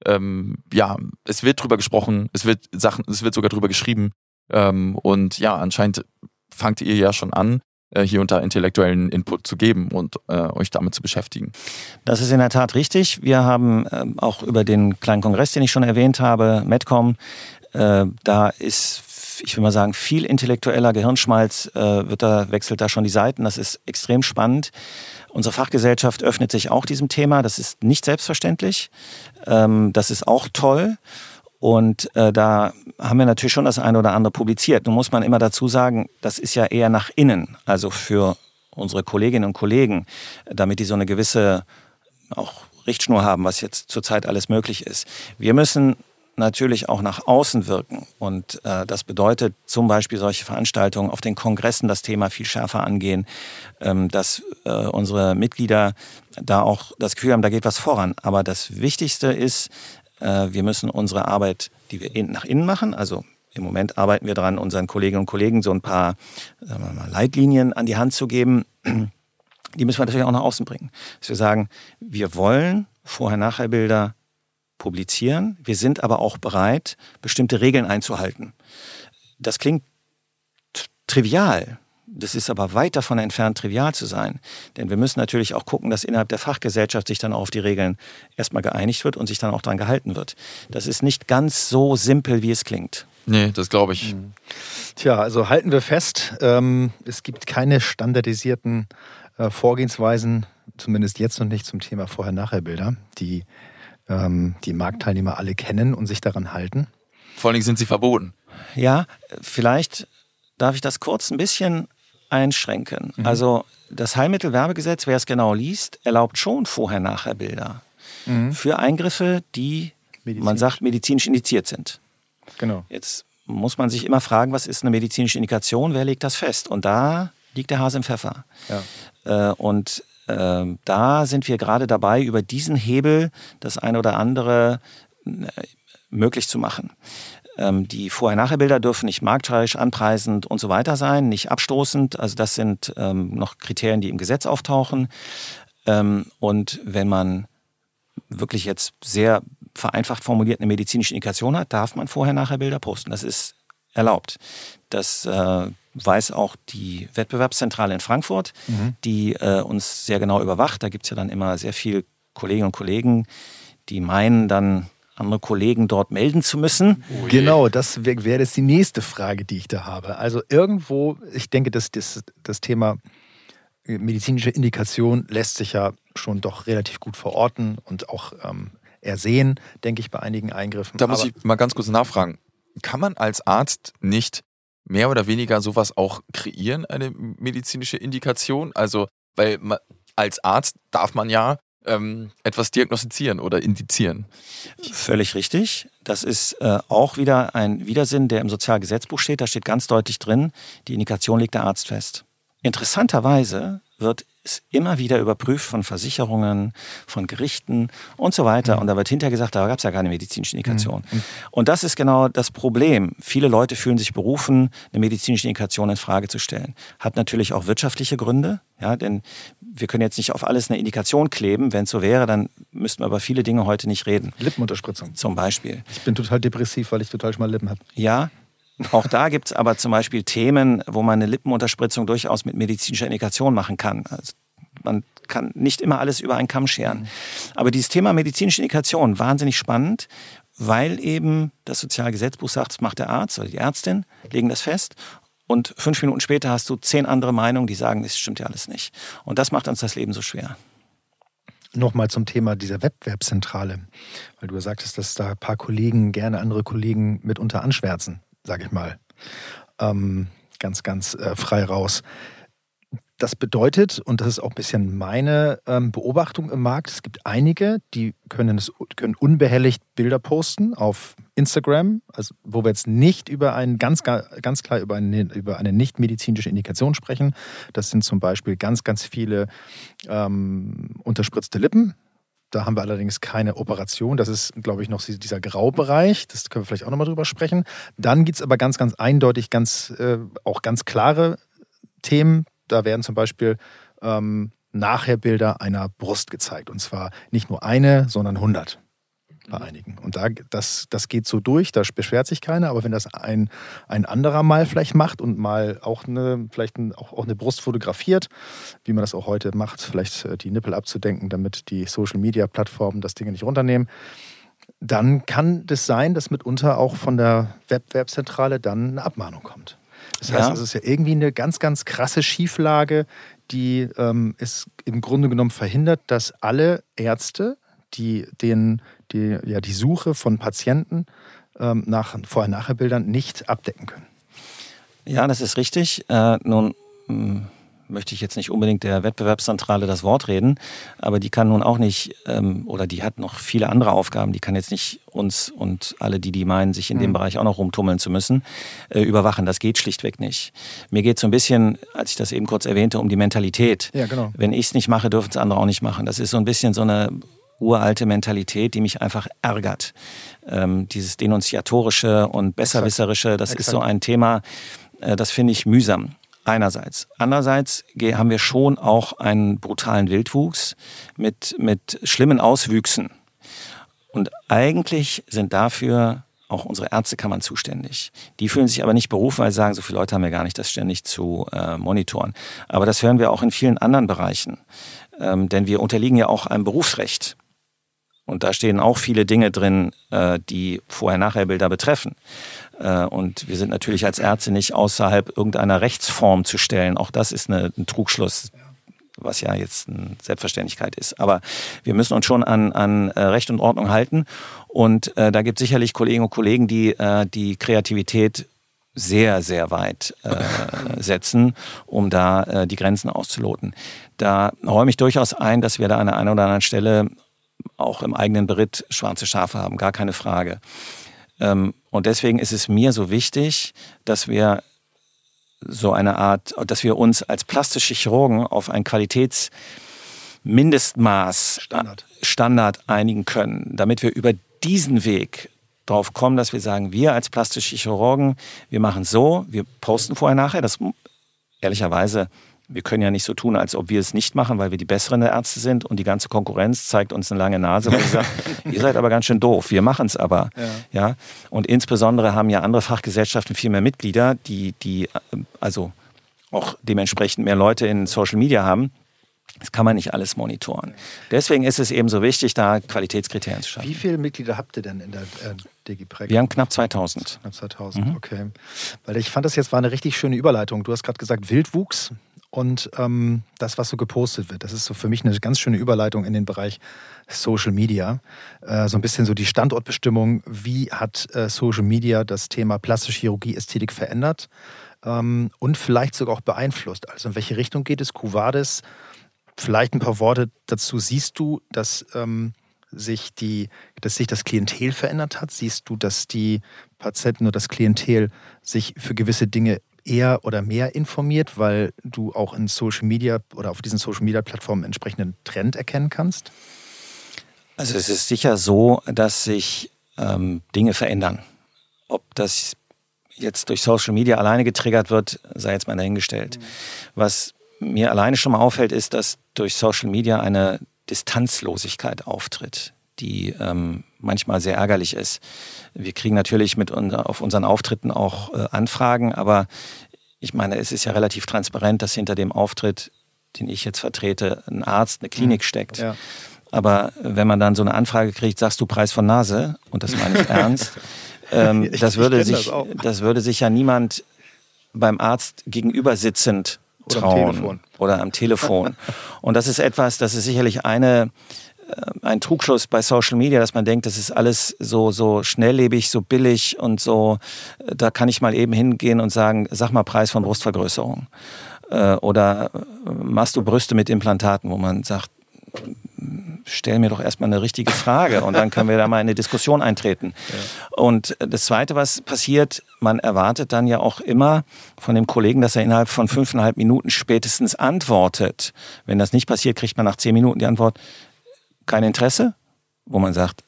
ähm, ja, es wird drüber gesprochen, es wird Sachen, es wird sogar drüber geschrieben. Ähm, und ja, anscheinend fangt ihr ja schon an, äh, hier unter intellektuellen Input zu geben und äh, euch damit zu beschäftigen. Das ist in der Tat richtig. Wir haben äh, auch über den kleinen Kongress, den ich schon erwähnt habe, Medcom, äh, da ist ich will mal sagen, viel intellektueller Gehirnschmalz äh, wird da, wechselt da schon die Seiten. Das ist extrem spannend. Unsere Fachgesellschaft öffnet sich auch diesem Thema. Das ist nicht selbstverständlich. Ähm, das ist auch toll. Und äh, da haben wir natürlich schon das eine oder andere publiziert. Nun muss man immer dazu sagen, das ist ja eher nach innen, also für unsere Kolleginnen und Kollegen, damit die so eine gewisse auch Richtschnur haben, was jetzt zurzeit alles möglich ist. Wir müssen natürlich auch nach außen wirken. Und äh, das bedeutet zum Beispiel solche Veranstaltungen auf den Kongressen das Thema viel schärfer angehen, ähm, dass äh, unsere Mitglieder da auch das Gefühl haben, da geht was voran. Aber das Wichtigste ist, äh, wir müssen unsere Arbeit, die wir in, nach innen machen, also im Moment arbeiten wir daran, unseren Kolleginnen und Kollegen so ein paar mal, Leitlinien an die Hand zu geben. Die müssen wir natürlich auch nach außen bringen. Dass wir sagen, wir wollen Vorher-Nachher-Bilder publizieren. Wir sind aber auch bereit, bestimmte Regeln einzuhalten. Das klingt trivial. Das ist aber weit davon entfernt, trivial zu sein. Denn wir müssen natürlich auch gucken, dass innerhalb der Fachgesellschaft sich dann auch auf die Regeln erstmal geeinigt wird und sich dann auch daran gehalten wird. Das ist nicht ganz so simpel, wie es klingt. Nee, das glaube ich. Mhm. Tja, also halten wir fest, ähm, es gibt keine standardisierten äh, Vorgehensweisen, zumindest jetzt noch nicht zum Thema Vorher-Nachher-Bilder, die ähm, die Marktteilnehmer alle kennen und sich daran halten? Vor allen Dingen sind sie verboten. Ja, vielleicht darf ich das kurz ein bisschen einschränken. Mhm. Also das Heilmittelwerbegesetz, wer es genau liest, erlaubt schon Vorher-Nachher-Bilder mhm. für Eingriffe, die, man sagt, medizinisch indiziert sind. Genau. Jetzt muss man sich immer fragen, was ist eine medizinische Indikation, wer legt das fest? Und da liegt der Hase im Pfeffer. Ja. Äh, und ähm, da sind wir gerade dabei, über diesen Hebel das eine oder andere äh, möglich zu machen. Ähm, die Vorher-Nachher-Bilder dürfen nicht marktreisch, anpreisend und so weiter sein, nicht abstoßend. Also das sind ähm, noch Kriterien, die im Gesetz auftauchen. Ähm, und wenn man wirklich jetzt sehr vereinfacht formuliert eine medizinische Indikation hat, darf man Vorher-Nachher-Bilder posten. Das ist erlaubt. Das äh, weiß auch die Wettbewerbszentrale in Frankfurt, mhm. die äh, uns sehr genau überwacht. Da gibt es ja dann immer sehr viele Kolleginnen und Kollegen, die meinen dann andere Kollegen dort melden zu müssen. Oh genau, das wäre wär jetzt die nächste Frage, die ich da habe. Also irgendwo, ich denke, dass das, das Thema medizinische Indikation lässt sich ja schon doch relativ gut verorten und auch ähm, ersehen, denke ich, bei einigen Eingriffen. Da muss Aber ich mal ganz kurz nachfragen. Kann man als Arzt nicht mehr oder weniger sowas auch kreieren, eine medizinische Indikation? Also, weil man, als Arzt darf man ja ähm, etwas diagnostizieren oder indizieren. Völlig richtig. Das ist äh, auch wieder ein Widersinn, der im Sozialgesetzbuch steht. Da steht ganz deutlich drin, die Indikation legt der Arzt fest. Interessanterweise wird ist immer wieder überprüft von Versicherungen, von Gerichten und so weiter. Mhm. Und da wird hinterher gesagt, da gab es ja keine medizinische Indikation. Mhm. Und das ist genau das Problem. Viele Leute fühlen sich berufen, eine medizinische Indikation in Frage zu stellen. Hat natürlich auch wirtschaftliche Gründe, ja, denn wir können jetzt nicht auf alles eine Indikation kleben. Wenn es so wäre, dann müssten wir über viele Dinge heute nicht reden. Lippenunterspritzung. Zum Beispiel. Ich bin total depressiv, weil ich total schmal Lippen habe. Ja, auch da gibt es aber zum Beispiel Themen, wo man eine Lippenunterspritzung durchaus mit medizinischer Indikation machen kann. Also man kann nicht immer alles über einen Kamm scheren. Mhm. Aber dieses Thema medizinische Indikation, wahnsinnig spannend, weil eben das Sozialgesetzbuch sagt, das macht der Arzt oder die Ärztin, legen das fest. Und fünf Minuten später hast du zehn andere Meinungen, die sagen, das stimmt ja alles nicht. Und das macht uns das Leben so schwer. Nochmal zum Thema dieser Wettbewerbszentrale, weil du sagtest, dass da ein paar Kollegen gerne andere Kollegen mitunter anschwärzen sage ich mal, ähm, ganz, ganz äh, frei raus. Das bedeutet, und das ist auch ein bisschen meine ähm, Beobachtung im Markt, es gibt einige, die können, es, können unbehelligt Bilder posten auf Instagram, also wo wir jetzt nicht über einen, ganz, ganz klar über eine, über eine nicht medizinische Indikation sprechen. Das sind zum Beispiel ganz, ganz viele ähm, unterspritzte Lippen, da haben wir allerdings keine Operation. Das ist, glaube ich, noch dieser Graubereich. Das können wir vielleicht auch nochmal drüber sprechen. Dann gibt es aber ganz, ganz eindeutig ganz, äh, auch ganz klare Themen. Da werden zum Beispiel ähm, nachher Bilder einer Brust gezeigt. Und zwar nicht nur eine, sondern 100. bei einigen. Und da, das, das geht so durch, da beschwert sich keiner, aber wenn das ein, ein anderer mal vielleicht macht und mal auch eine, vielleicht auch, auch eine Brust fotografiert, wie man das auch heute macht, vielleicht äh, die Nippel abzudenken, damit die Social Media Plattformen das Ding nicht runternehmen, dann kann das sein, dass mitunter auch von der Wettbewerbszentrale dann eine Abmahnung kommt. Das heißt, ja. es ist ja irgendwie eine ganz, ganz krasse Schieflage, die ähm, es im Grunde genommen verhindert, dass alle Ärzte, die den, die, ja, die Suche von Patienten ähm, nach Vorher-Nachher-Bildern nicht abdecken können. Ja, das ist richtig. Äh, nun hm, möchte ich jetzt nicht unbedingt der Wettbewerbszentrale das Wort reden, aber die kann nun auch nicht, ähm, oder die hat noch viele andere Aufgaben, die kann jetzt nicht uns und alle, die die meinen, sich in dem mhm. Bereich auch noch rumtummeln zu müssen, äh, überwachen. Das geht schlichtweg nicht. Mir geht so ein bisschen, als ich das eben kurz erwähnte, um die Mentalität. Ja, genau. Wenn ich es nicht mache, dürfen es andere auch nicht machen. Das ist so ein bisschen so eine uralte Mentalität, die mich einfach ärgert. Ähm, dieses Denunziatorische und Besserwisserische, das Exakt. ist so ein Thema, äh, das finde ich mühsam. Einerseits. Andererseits haben wir schon auch einen brutalen Wildwuchs mit, mit schlimmen Auswüchsen. Und eigentlich sind dafür auch unsere Ärztekammern zuständig. Die fühlen sich aber nicht berufen, weil sie sagen, so viele Leute haben wir gar nicht, das ständig zu äh, monitoren. Aber das hören wir auch in vielen anderen Bereichen. Ähm, denn wir unterliegen ja auch einem Berufsrecht. Und da stehen auch viele Dinge drin, äh, die Vorher-Nachher-Bilder betreffen. Äh, und wir sind natürlich als Ärzte nicht außerhalb irgendeiner Rechtsform zu stellen. Auch das ist eine, ein Trugschluss, was ja jetzt eine Selbstverständlichkeit ist. Aber wir müssen uns schon an, an äh, Recht und Ordnung halten. Und da gibt es sicherlich Kolleginnen und Kollegen, die die Kreativität sehr, sehr weit äh, setzen, um da äh, die Grenzen auszuloten. Da räume ich durchaus ein, dass wir da an der einen oder anderen Stelle auch im eigenen Beritt schwarze Schafe haben, gar keine Frage. Ähm, und deswegen ist es mir so wichtig, dass wir so eine Art, dass wir uns als plastische Chirurgen auf ein Qualitätsmindestmaß Standard. Standard einigen können, damit wir über diesen Weg drauf kommen, dass wir sagen, wir als plastische Chirurgen, wir machen so, wir posten vorher nachher, das ehrlicherweise wir können ja nicht so tun, als ob wir es nicht machen, weil wir die besseren Ärzte sind und die ganze Konkurrenz zeigt uns eine lange Nase, weil sie sagt, ihr seid aber ganz schön doof, wir machen es aber. Ja. ja. Und insbesondere haben ja andere Fachgesellschaften viel mehr Mitglieder, die, die also auch dementsprechend mehr Leute in Social Media haben. Das kann man nicht alles monitoren. Deswegen ist es eben so wichtig, da Qualitätskriterien zu schaffen. Wie viele Mitglieder habt ihr denn in der äh, DigiPreg? Wir haben knapp 2000. Knapp 2000, mhm. okay. Weil ich fand das jetzt war eine richtig schöne Überleitung. Du hast gerade gesagt Wildwuchs und ähm, das, was so gepostet wird. Das ist so für mich eine ganz schöne Überleitung in den Bereich Social Media. Äh, so ein bisschen so die Standortbestimmung. Wie hat äh, Social Media das Thema plastische Chirurgie, Ästhetik verändert ähm, und vielleicht sogar auch beeinflusst? Also in welche Richtung geht es? Cuvades, vielleicht ein paar Worte dazu. Siehst du, dass ähm, sich die, dass sich das Klientel verändert hat? Siehst du, dass die Patienten oder das Klientel sich für gewisse Dinge eher oder mehr informiert, weil du auch in Social Media oder auf diesen Social Media Plattformen entsprechenden Trend erkennen kannst? Also es ist sicher so, dass sich ähm, Dinge verändern. Ob das jetzt durch Social Media alleine getriggert wird, sei jetzt mal dahingestellt. Mhm. Was mir alleine schon mal auffällt, ist, dass durch Social Media eine Distanzlosigkeit auftritt, die ähm, manchmal sehr ärgerlich ist. Wir kriegen natürlich mit auf unseren Auftritten auch äh, Anfragen, aber ich meine, es ist ja relativ transparent, dass hinter dem Auftritt, den ich jetzt vertrete, ein Arzt, eine Klinik mhm. steckt. Ja. Aber wenn man dann so eine Anfrage kriegt, sagst du Preis von Nase, und das meine ich ernst, ähm, das, würde sich, das, das, würde sich ja niemand beim Arzt gegenüber sitzend trauen. Oder am Telefon. Oder am Telefon. und das ist etwas, das ist sicherlich eine ein Trugschluss bei Social Media, dass man denkt, das ist alles so, so schnelllebig, so billig und so, äh, da kann ich mal eben hingehen und sagen, sag mal Preis von Brustvergrößerung. Äh, oder machst du Brüste mit Implantaten, wo man sagt, stell mir doch erstmal eine richtige Frage und dann können wir da mal in eine Diskussion eintreten. Ja. Und das Zweite, was passiert, man erwartet dann ja auch immer von dem Kollegen, dass er innerhalb von fünfeinhalb Minuten spätestens antwortet. Wenn das nicht passiert, kriegt man nach zehn Minuten die Antwort, kein Interesse, wo man sagt,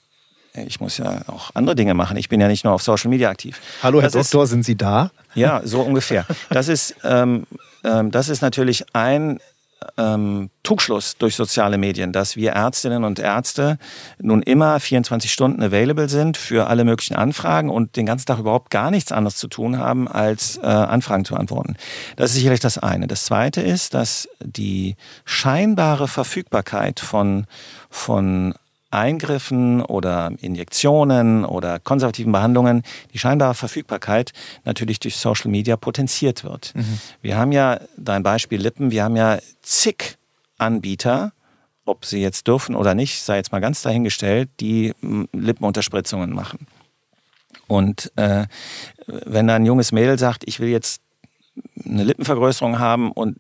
ich muss ja auch andere Dinge machen. Ich bin ja nicht nur auf Social Media aktiv. Hallo, Herr das Doktor, ist, sind Sie da? Ja, so ungefähr. Das ist, ähm, ähm, das ist natürlich ein ähm, Trugschluss durch soziale Medien, dass wir Ärztinnen und Ärzte nun immer 24 Stunden available sind für alle möglichen Anfragen und den ganzen Tag überhaupt gar nichts anderes zu tun haben, als äh, Anfragen zu antworten. Das ist sicherlich das eine. Das zweite ist, dass die scheinbare Verfügbarkeit von, von Eingriffen oder Injektionen oder konservativen Behandlungen die scheinbare Verfügbarkeit natürlich durch Social Media potenziert wird. Mhm. Wir haben ja, dein Beispiel Lippen, wir haben ja zig Anbieter, ob sie jetzt dürfen oder nicht, sei jetzt mal ganz dahingestellt, die Lippenunterspritzungen machen. Und äh, wenn da ein junges Mädel sagt, ich will jetzt eine Lippenvergrößerung haben und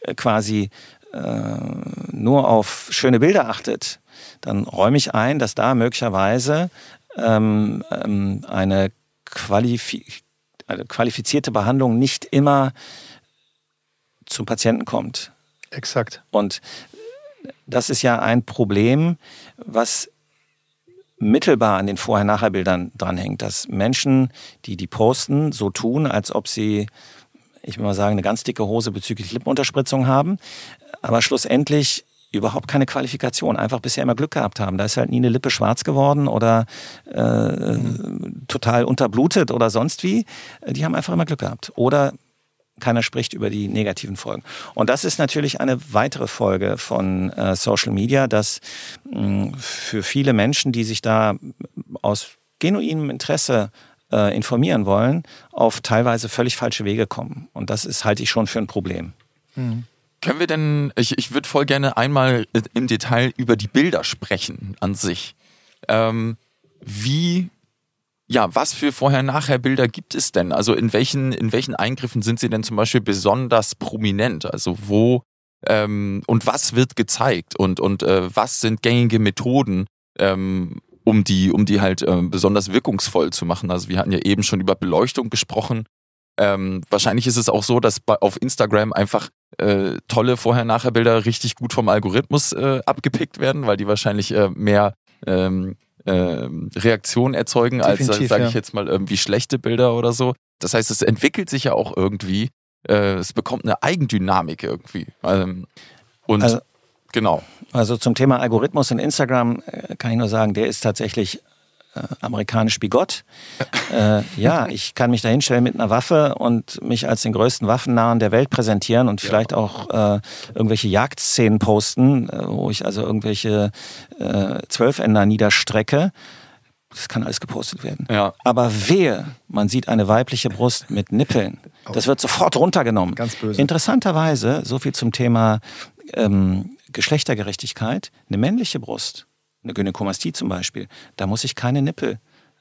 äh, quasi äh, nur auf schöne Bilder achtet, dann räume ich ein, dass da möglicherweise ähm, ähm, eine, qualifi eine qualifizierte Behandlung nicht immer zum Patienten kommt. Exakt. Und das ist ja ein Problem, was mittelbar an den Vorher-Nachher-Bildern dranhängt, dass Menschen, die die posten, so tun, als ob sie, ich will mal sagen, eine ganz dicke Hose bezüglich Lippenunterspritzung haben, aber schlussendlich überhaupt keine Qualifikation, einfach bisher immer Glück gehabt haben. Da ist halt nie eine Lippe schwarz geworden oder äh, mhm. total unterblutet oder sonst wie. Die haben einfach immer Glück gehabt. Oder keiner spricht über die negativen Folgen. Und das ist natürlich eine weitere Folge von äh, Social Media, dass mh, für viele Menschen, die sich da aus genuinem Interesse äh, informieren wollen, auf teilweise völlig falsche Wege kommen. Und das ist, halte ich schon für ein Problem. Mhm. Können wir denn, ich, ich würde voll gerne einmal im Detail über die Bilder sprechen an sich. Ähm, wie, ja, was für Vorher-Nachher-Bilder gibt es denn? Also in welchen, in welchen Eingriffen sind sie denn zum Beispiel besonders prominent? Also wo ähm, und was wird gezeigt und, und äh, was sind gängige Methoden, ähm, um die, um die halt äh, besonders wirkungsvoll zu machen? Also wir hatten ja eben schon über Beleuchtung gesprochen. Ähm, wahrscheinlich ist es auch so, dass bei, auf Instagram einfach äh, tolle Vorher-Nachher-Bilder richtig gut vom Algorithmus äh, abgepickt werden, weil die wahrscheinlich äh, mehr ähm, äh, Reaktionen erzeugen als, äh, sage ich jetzt mal, irgendwie schlechte Bilder oder so. Das heißt, es entwickelt sich ja auch irgendwie. Äh, es bekommt eine Eigendynamik irgendwie. Ähm, und also, genau. Also zum Thema Algorithmus in Instagram äh, kann ich nur sagen, der ist tatsächlich amerikanisch bigott. äh, ja, ich kann mich da hinstellen mit einer Waffe und mich als den größten Waffennahen der Welt präsentieren und vielleicht auch äh, irgendwelche Jagdszenen posten, äh, wo ich also irgendwelche äh, Zwölfender niederstrecke. Das kann alles gepostet werden. Ja. Aber wehe, man sieht eine weibliche Brust mit Nippeln. Das wird sofort runtergenommen. Ganz böse. Interessanterweise, so viel zum Thema ähm, Geschlechtergerechtigkeit, eine männliche Brust eine Gynäkomastie zum Beispiel, da muss ich keine Nippel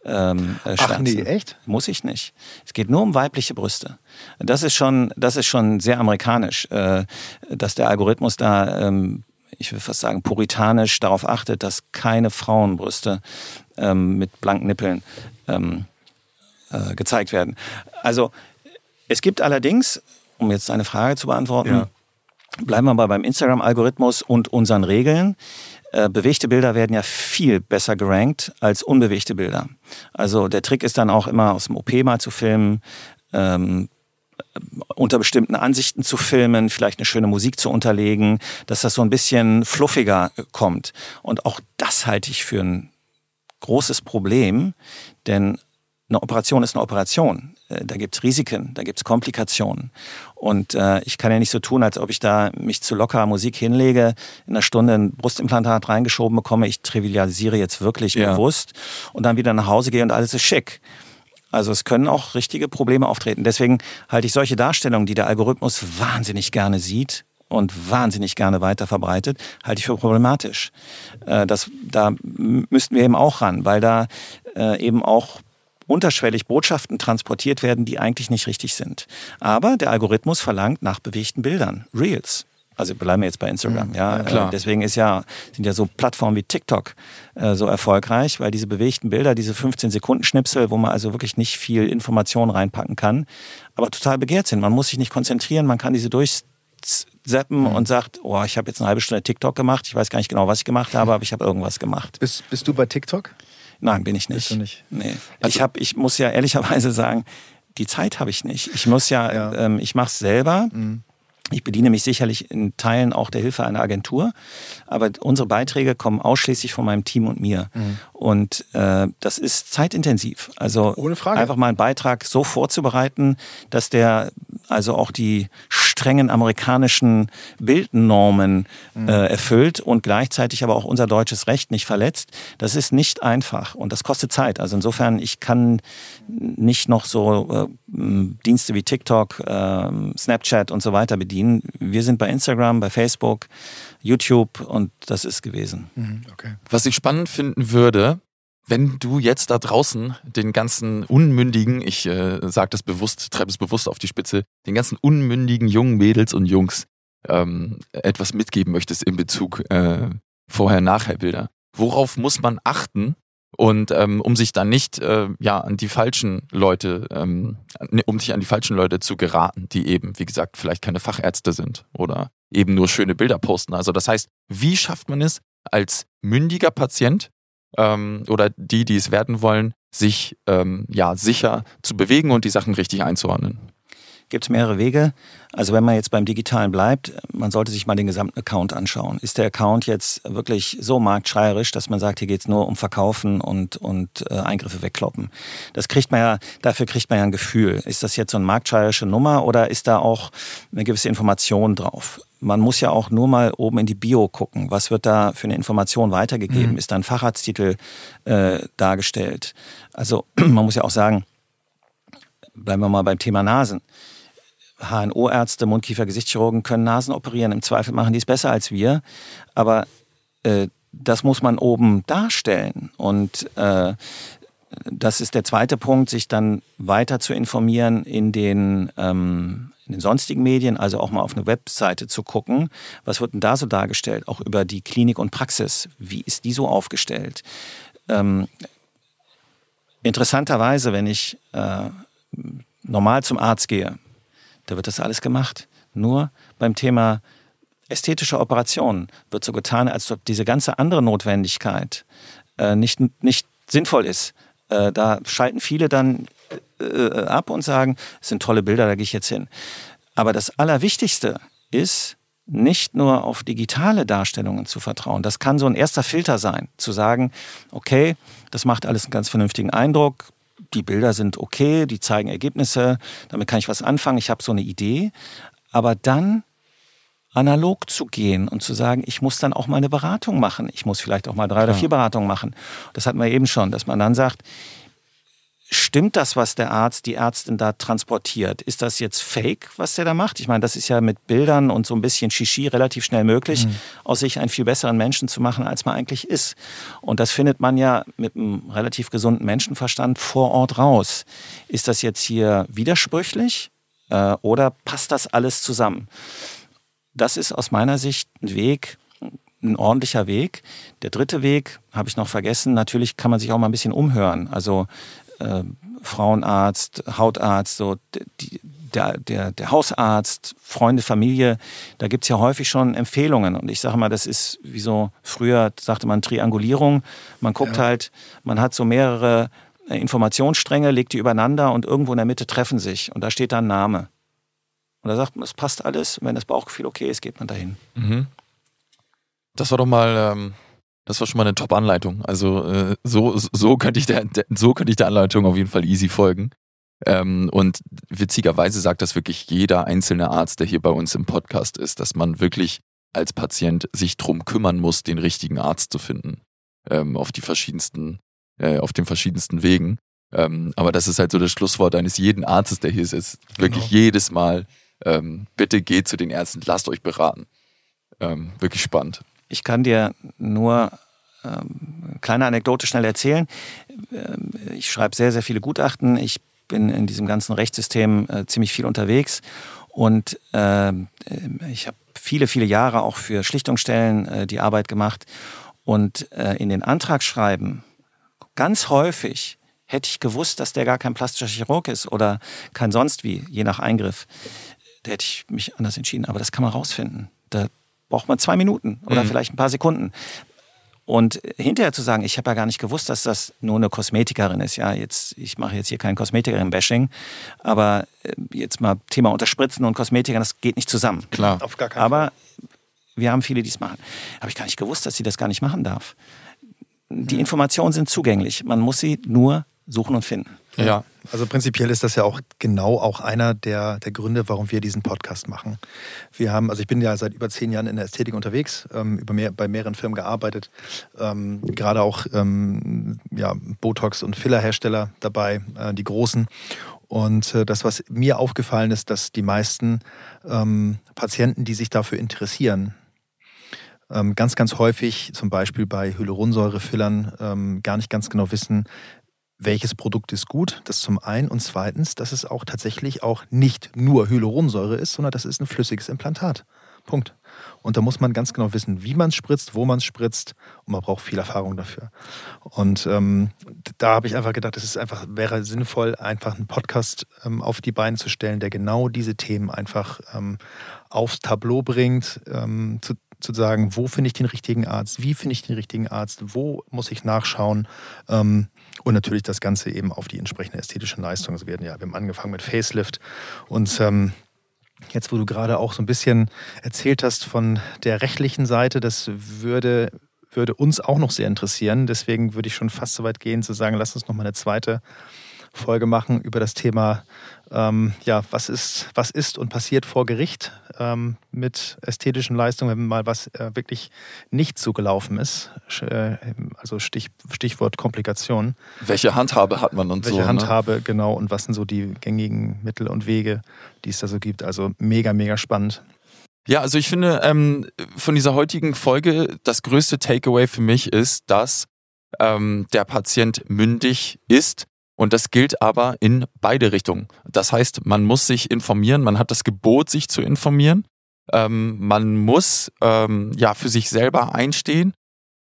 ähm, äh, Ach nee, echt? Muss ich nicht. Es geht nur um weibliche Brüste. Das ist schon, das ist schon sehr amerikanisch, äh, dass der Algorithmus da, ähm, ich will fast sagen, puritanisch darauf achtet, dass keine Frauenbrüste ähm, mit blanken Nippeln ähm, äh, gezeigt werden. Also es gibt allerdings, um jetzt eine Frage zu beantworten, ja. bleiben wir mal beim Instagram-Algorithmus und unseren Regeln. Äh, bewegte Bilder werden ja viel besser gerankt als unbewegte Bilder. Also der Trick ist dann auch immer aus dem OP mal zu filmen, ähm, unter bestimmten Ansichten zu filmen, vielleicht eine schöne Musik zu unterlegen, dass das so ein bisschen fluffiger kommt. Und auch das halte ich für ein großes Problem, denn eine Operation ist eine Operation. Äh, da gibt's Risiken, da gibt's Komplikationen. Und äh, ich kann ja nicht so tun, als ob ich da mich zu locker Musik hinlege, in einer Stunde ein Brustimplantat reingeschoben bekomme. Ich trivialisiere jetzt wirklich ja. bewusst und dann wieder nach Hause gehe und alles ist schick. Also es können auch richtige Probleme auftreten. Deswegen halte ich solche Darstellungen, die der Algorithmus wahnsinnig gerne sieht, und wahnsinnig gerne weiter verbreitet, halte ich für problematisch. Äh, das, da müssten wir eben auch ran, weil da äh, eben auch unterschwellig Botschaften transportiert werden, die eigentlich nicht richtig sind. Aber der Algorithmus verlangt nach bewegten Bildern, Reels. Also bleiben wir jetzt bei Instagram, mhm. ja. ja klar. Äh, deswegen ist ja, sind ja so Plattformen wie TikTok äh, so erfolgreich, weil diese bewegten Bilder, diese 15 Sekunden Schnipsel, wo man also wirklich nicht viel Information reinpacken kann, aber total begehrt sind. Man muss sich nicht konzentrieren, man kann diese durchzappen mhm. und sagt, oh, ich habe jetzt eine halbe Stunde TikTok gemacht, ich weiß gar nicht genau, was ich gemacht habe, aber ich habe irgendwas gemacht. Bist, bist du bei TikTok? Nein, bin ich nicht. Bist du nicht? Nee. Also, ich, hab, ich muss ja ehrlicherweise sagen, die Zeit habe ich nicht. Ich muss ja, ja. Ähm, ich mache es selber. Mhm. Ich bediene mich sicherlich in Teilen auch der Hilfe einer Agentur, aber unsere Beiträge kommen ausschließlich von meinem Team und mir. Mhm. Und äh, das ist zeitintensiv. Also einfach mal einen Beitrag so vorzubereiten, dass der also auch die strengen amerikanischen Bildnormen mhm. äh, erfüllt und gleichzeitig aber auch unser deutsches Recht nicht verletzt. Das ist nicht einfach und das kostet Zeit. Also insofern, ich kann nicht noch so äh, Dienste wie TikTok, äh, Snapchat und so weiter bedienen. Wir sind bei Instagram, bei Facebook, YouTube und das ist gewesen. Mhm, okay. Was ich spannend finden würde, wenn du jetzt da draußen den ganzen unmündigen, ich äh, sage das bewusst, treibe es bewusst auf die Spitze, den ganzen unmündigen jungen Mädels und Jungs ähm, etwas mitgeben möchtest in Bezug äh, Vorher-Nachher-Bilder, worauf muss man achten und ähm, um sich dann nicht äh, ja an die falschen Leute, ähm, um sich an die falschen Leute zu geraten, die eben, wie gesagt, vielleicht keine Fachärzte sind oder eben nur schöne Bilder posten. Also das heißt, wie schafft man es als mündiger Patient ähm, oder die, die es werden wollen, sich ähm, ja sicher zu bewegen und die Sachen richtig einzuordnen? Gibt es mehrere Wege. Also wenn man jetzt beim Digitalen bleibt, man sollte sich mal den gesamten Account anschauen. Ist der Account jetzt wirklich so marktschreierisch, dass man sagt, hier geht es nur um Verkaufen und, und äh, Eingriffe wegkloppen? Das kriegt man ja, dafür kriegt man ja ein Gefühl. Ist das jetzt so eine marktschreierische Nummer oder ist da auch eine gewisse Information drauf? man muss ja auch nur mal oben in die Bio gucken. Was wird da für eine Information weitergegeben? Mhm. Ist da ein Facharzttitel äh, dargestellt? Also man muss ja auch sagen, bleiben wir mal beim Thema Nasen. HNO-Ärzte, Mundkiefer-Gesichtschirurgen können Nasen operieren. Im Zweifel machen die es besser als wir. Aber äh, das muss man oben darstellen. Und äh, das ist der zweite Punkt, sich dann weiter zu informieren in den ähm, in den sonstigen Medien, also auch mal auf eine Webseite zu gucken, was wird denn da so dargestellt, auch über die Klinik und Praxis, wie ist die so aufgestellt. Ähm, interessanterweise, wenn ich äh, normal zum Arzt gehe, da wird das alles gemacht. Nur beim Thema ästhetische Operationen wird so getan, als ob diese ganze andere Notwendigkeit äh, nicht, nicht sinnvoll ist. Äh, da schalten viele dann äh, ab und sagen, es sind tolle Bilder, da gehe ich jetzt hin. Aber das Allerwichtigste ist, nicht nur auf digitale Darstellungen zu vertrauen. Das kann so ein erster Filter sein, zu sagen, okay, das macht alles einen ganz vernünftigen Eindruck, die Bilder sind okay, die zeigen Ergebnisse, damit kann ich was anfangen, ich habe so eine Idee. Aber dann analog zu gehen und zu sagen, ich muss dann auch mal eine Beratung machen. Ich muss vielleicht auch mal drei Klar. oder vier Beratungen machen. Das hatten wir eben schon, dass man dann sagt, Stimmt das, was der Arzt, die Ärztin da transportiert? Ist das jetzt Fake, was der da macht? Ich meine, das ist ja mit Bildern und so ein bisschen Shishi relativ schnell möglich, mhm. aus sich einen viel besseren Menschen zu machen, als man eigentlich ist. Und das findet man ja mit einem relativ gesunden Menschenverstand vor Ort raus. Ist das jetzt hier widersprüchlich äh, oder passt das alles zusammen? Das ist aus meiner Sicht ein Weg, ein ordentlicher Weg. Der dritte Weg habe ich noch vergessen. Natürlich kann man sich auch mal ein bisschen umhören. Also äh, Frauenarzt, Hautarzt, so die, der, der, der Hausarzt, Freunde, Familie, da gibt es ja häufig schon Empfehlungen. Und ich sage mal, das ist wie so, früher sagte man Triangulierung. Man guckt ja. halt, man hat so mehrere äh, Informationsstränge, legt die übereinander und irgendwo in der Mitte treffen sich. Und da steht dann Name. Und da sagt man, es passt alles. Und wenn das Bauchgefühl okay ist, geht man dahin. Mhm. Das war doch mal ähm, das war schon mal eine Top-Anleitung. Also äh, so, so, könnte ich der, so könnte ich der Anleitung auf jeden Fall easy folgen. Ähm, und witzigerweise sagt das wirklich jeder einzelne Arzt, der hier bei uns im Podcast ist, dass man wirklich als Patient sich drum kümmern muss, den richtigen Arzt zu finden. Ähm, auf die verschiedensten, äh, auf den verschiedensten Wegen. Ähm, aber das ist halt so das Schlusswort eines jeden Arztes, der hier ist. Wirklich genau. jedes Mal, ähm, bitte geht zu den Ärzten, lasst euch beraten. Ähm, wirklich spannend. Ich kann dir nur ähm, kleine Anekdote schnell erzählen. Ähm, ich schreibe sehr, sehr viele Gutachten. Ich bin in diesem ganzen Rechtssystem äh, ziemlich viel unterwegs und äh, ich habe viele, viele Jahre auch für Schlichtungsstellen äh, die Arbeit gemacht. Und äh, in den Antragsschreiben ganz häufig hätte ich gewusst, dass der gar kein plastischer Chirurg ist oder kein sonst wie, je nach Eingriff. Da hätte ich mich anders entschieden. Aber das kann man rausfinden. Da braucht man zwei Minuten oder mhm. vielleicht ein paar Sekunden. Und hinterher zu sagen, ich habe ja gar nicht gewusst, dass das nur eine Kosmetikerin ist. Ja, jetzt, ich mache jetzt hier kein Kosmetikerin-Bashing, aber äh, jetzt mal Thema Unterspritzen und Kosmetikerin, das geht nicht zusammen. Klar. Auf gar keinen Aber Fall. wir haben viele, die es machen. Habe ich gar nicht gewusst, dass sie das gar nicht machen darf. Die Informationen sind zugänglich. Man muss sie nur suchen und finden. Ja. Also prinzipiell ist das ja auch genau auch einer der, der Gründe, warum wir diesen Podcast machen. Wir haben, also ich bin ja seit über zehn Jahren in der Ästhetik unterwegs, ähm, über mehr, bei mehreren Firmen gearbeitet, ähm, gerade auch ähm, ja, Botox- und Fillerhersteller dabei, äh, die großen. Und äh, das, was mir aufgefallen ist, dass die meisten ähm, Patienten, die sich dafür interessieren, ähm, ganz, ganz häufig, zum Beispiel bei Hyaluronsäurefillern, ähm, gar nicht ganz genau wissen, welches Produkt ist gut, das zum einen und zweitens, dass es auch tatsächlich auch nicht nur Hyaluronsäure ist, sondern das ist ein flüssiges Implantat. Punkt. Und da muss man ganz genau wissen, wie man es spritzt, wo man es spritzt und man braucht viel Erfahrung dafür. Und ähm, da habe ich einfach gedacht, es ist einfach wäre sinnvoll, einfach einen Podcast ähm, auf die Beine zu stellen, der genau diese Themen einfach ähm, aufs Tableau bringt, ähm, zu, zu sagen, wo finde ich den richtigen Arzt, wie finde ich den richtigen Arzt, wo muss ich nachschauen ähm, und natürlich das Ganze eben auf die entsprechende ästhetische Leistung. Wir, hatten ja, wir haben angefangen mit Facelift und ähm, jetzt, wo du gerade auch so ein bisschen erzählt hast von der rechtlichen Seite, das würde, würde uns auch noch sehr interessieren. Deswegen würde ich schon fast so weit gehen zu sagen, lass uns noch mal eine zweite Folge machen über das Thema, ähm, ja, was ist, was ist und passiert vor Gericht ähm, mit ästhetischen Leistungen, wenn mal was äh, wirklich nicht so gelaufen ist. Äh, also Stich, Stichwort Komplikation. Welche Handhabe hat man und Welche so? Ne? Handhabe, genau, und was sind so die gängigen Mittel und Wege, die es da so gibt. Also mega, mega spannend. Ja, also ich finde, ähm, von dieser heutigen Folge, das größte Takeaway für mich ist, dass ähm, der Patient mündig ist. Und das gilt aber in beide Richtungen. Das heißt, man muss sich informieren, man hat das Gebot, sich zu informieren. Ähm, man muss ähm, ja für sich selber einstehen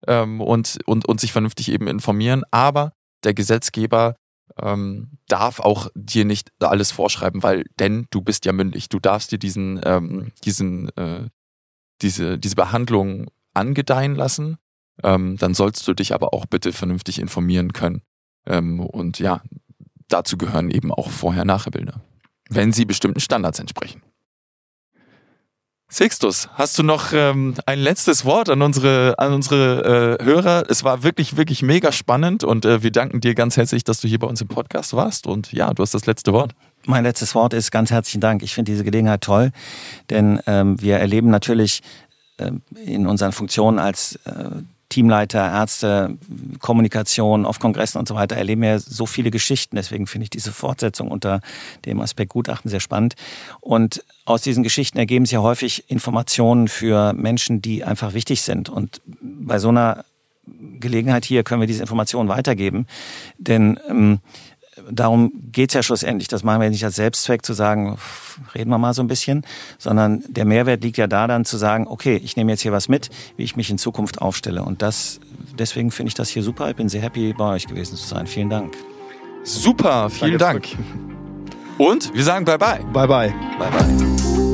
ähm, und, und, und sich vernünftig eben informieren. Aber der Gesetzgeber ähm, darf auch dir nicht alles vorschreiben, weil denn du bist ja mündig. Du darfst dir diesen, ähm, diesen, äh, diese, diese Behandlung angedeihen lassen. Ähm, dann sollst du dich aber auch bitte vernünftig informieren können. Ähm, und ja, dazu gehören eben auch Vorher-Nachher-Bilder, wenn sie bestimmten Standards entsprechen. Sixtus, hast du noch ähm, ein letztes Wort an unsere, an unsere äh, Hörer? Es war wirklich, wirklich mega spannend und äh, wir danken dir ganz herzlich, dass du hier bei uns im Podcast warst. Und ja, du hast das letzte Wort. Mein letztes Wort ist ganz herzlichen Dank. Ich finde diese Gelegenheit toll, denn ähm, wir erleben natürlich ähm, in unseren Funktionen als äh, Teamleiter, Ärzte, Kommunikation auf Kongressen und so weiter, erleben wir so viele Geschichten. Deswegen finde ich diese Fortsetzung unter dem Aspekt Gutachten sehr spannend. Und aus diesen Geschichten ergeben sich ja häufig Informationen für Menschen, die einfach wichtig sind. Und bei so einer Gelegenheit hier können wir diese Informationen weitergeben. Denn ähm, darum geht's ja schlussendlich. Das machen wir nicht als Selbstzweck zu sagen, reden wir mal so ein bisschen, sondern der Mehrwert liegt ja da dann zu sagen, okay, ich nehme jetzt hier was mit, wie ich mich in Zukunft aufstelle. Und das, deswegen finde ich das hier super. Ich bin sehr happy, bei euch gewesen zu sein. Vielen Dank. Super, vielen Danke Dank. Und wir sagen bye bye. Bye, bye. Bye bye.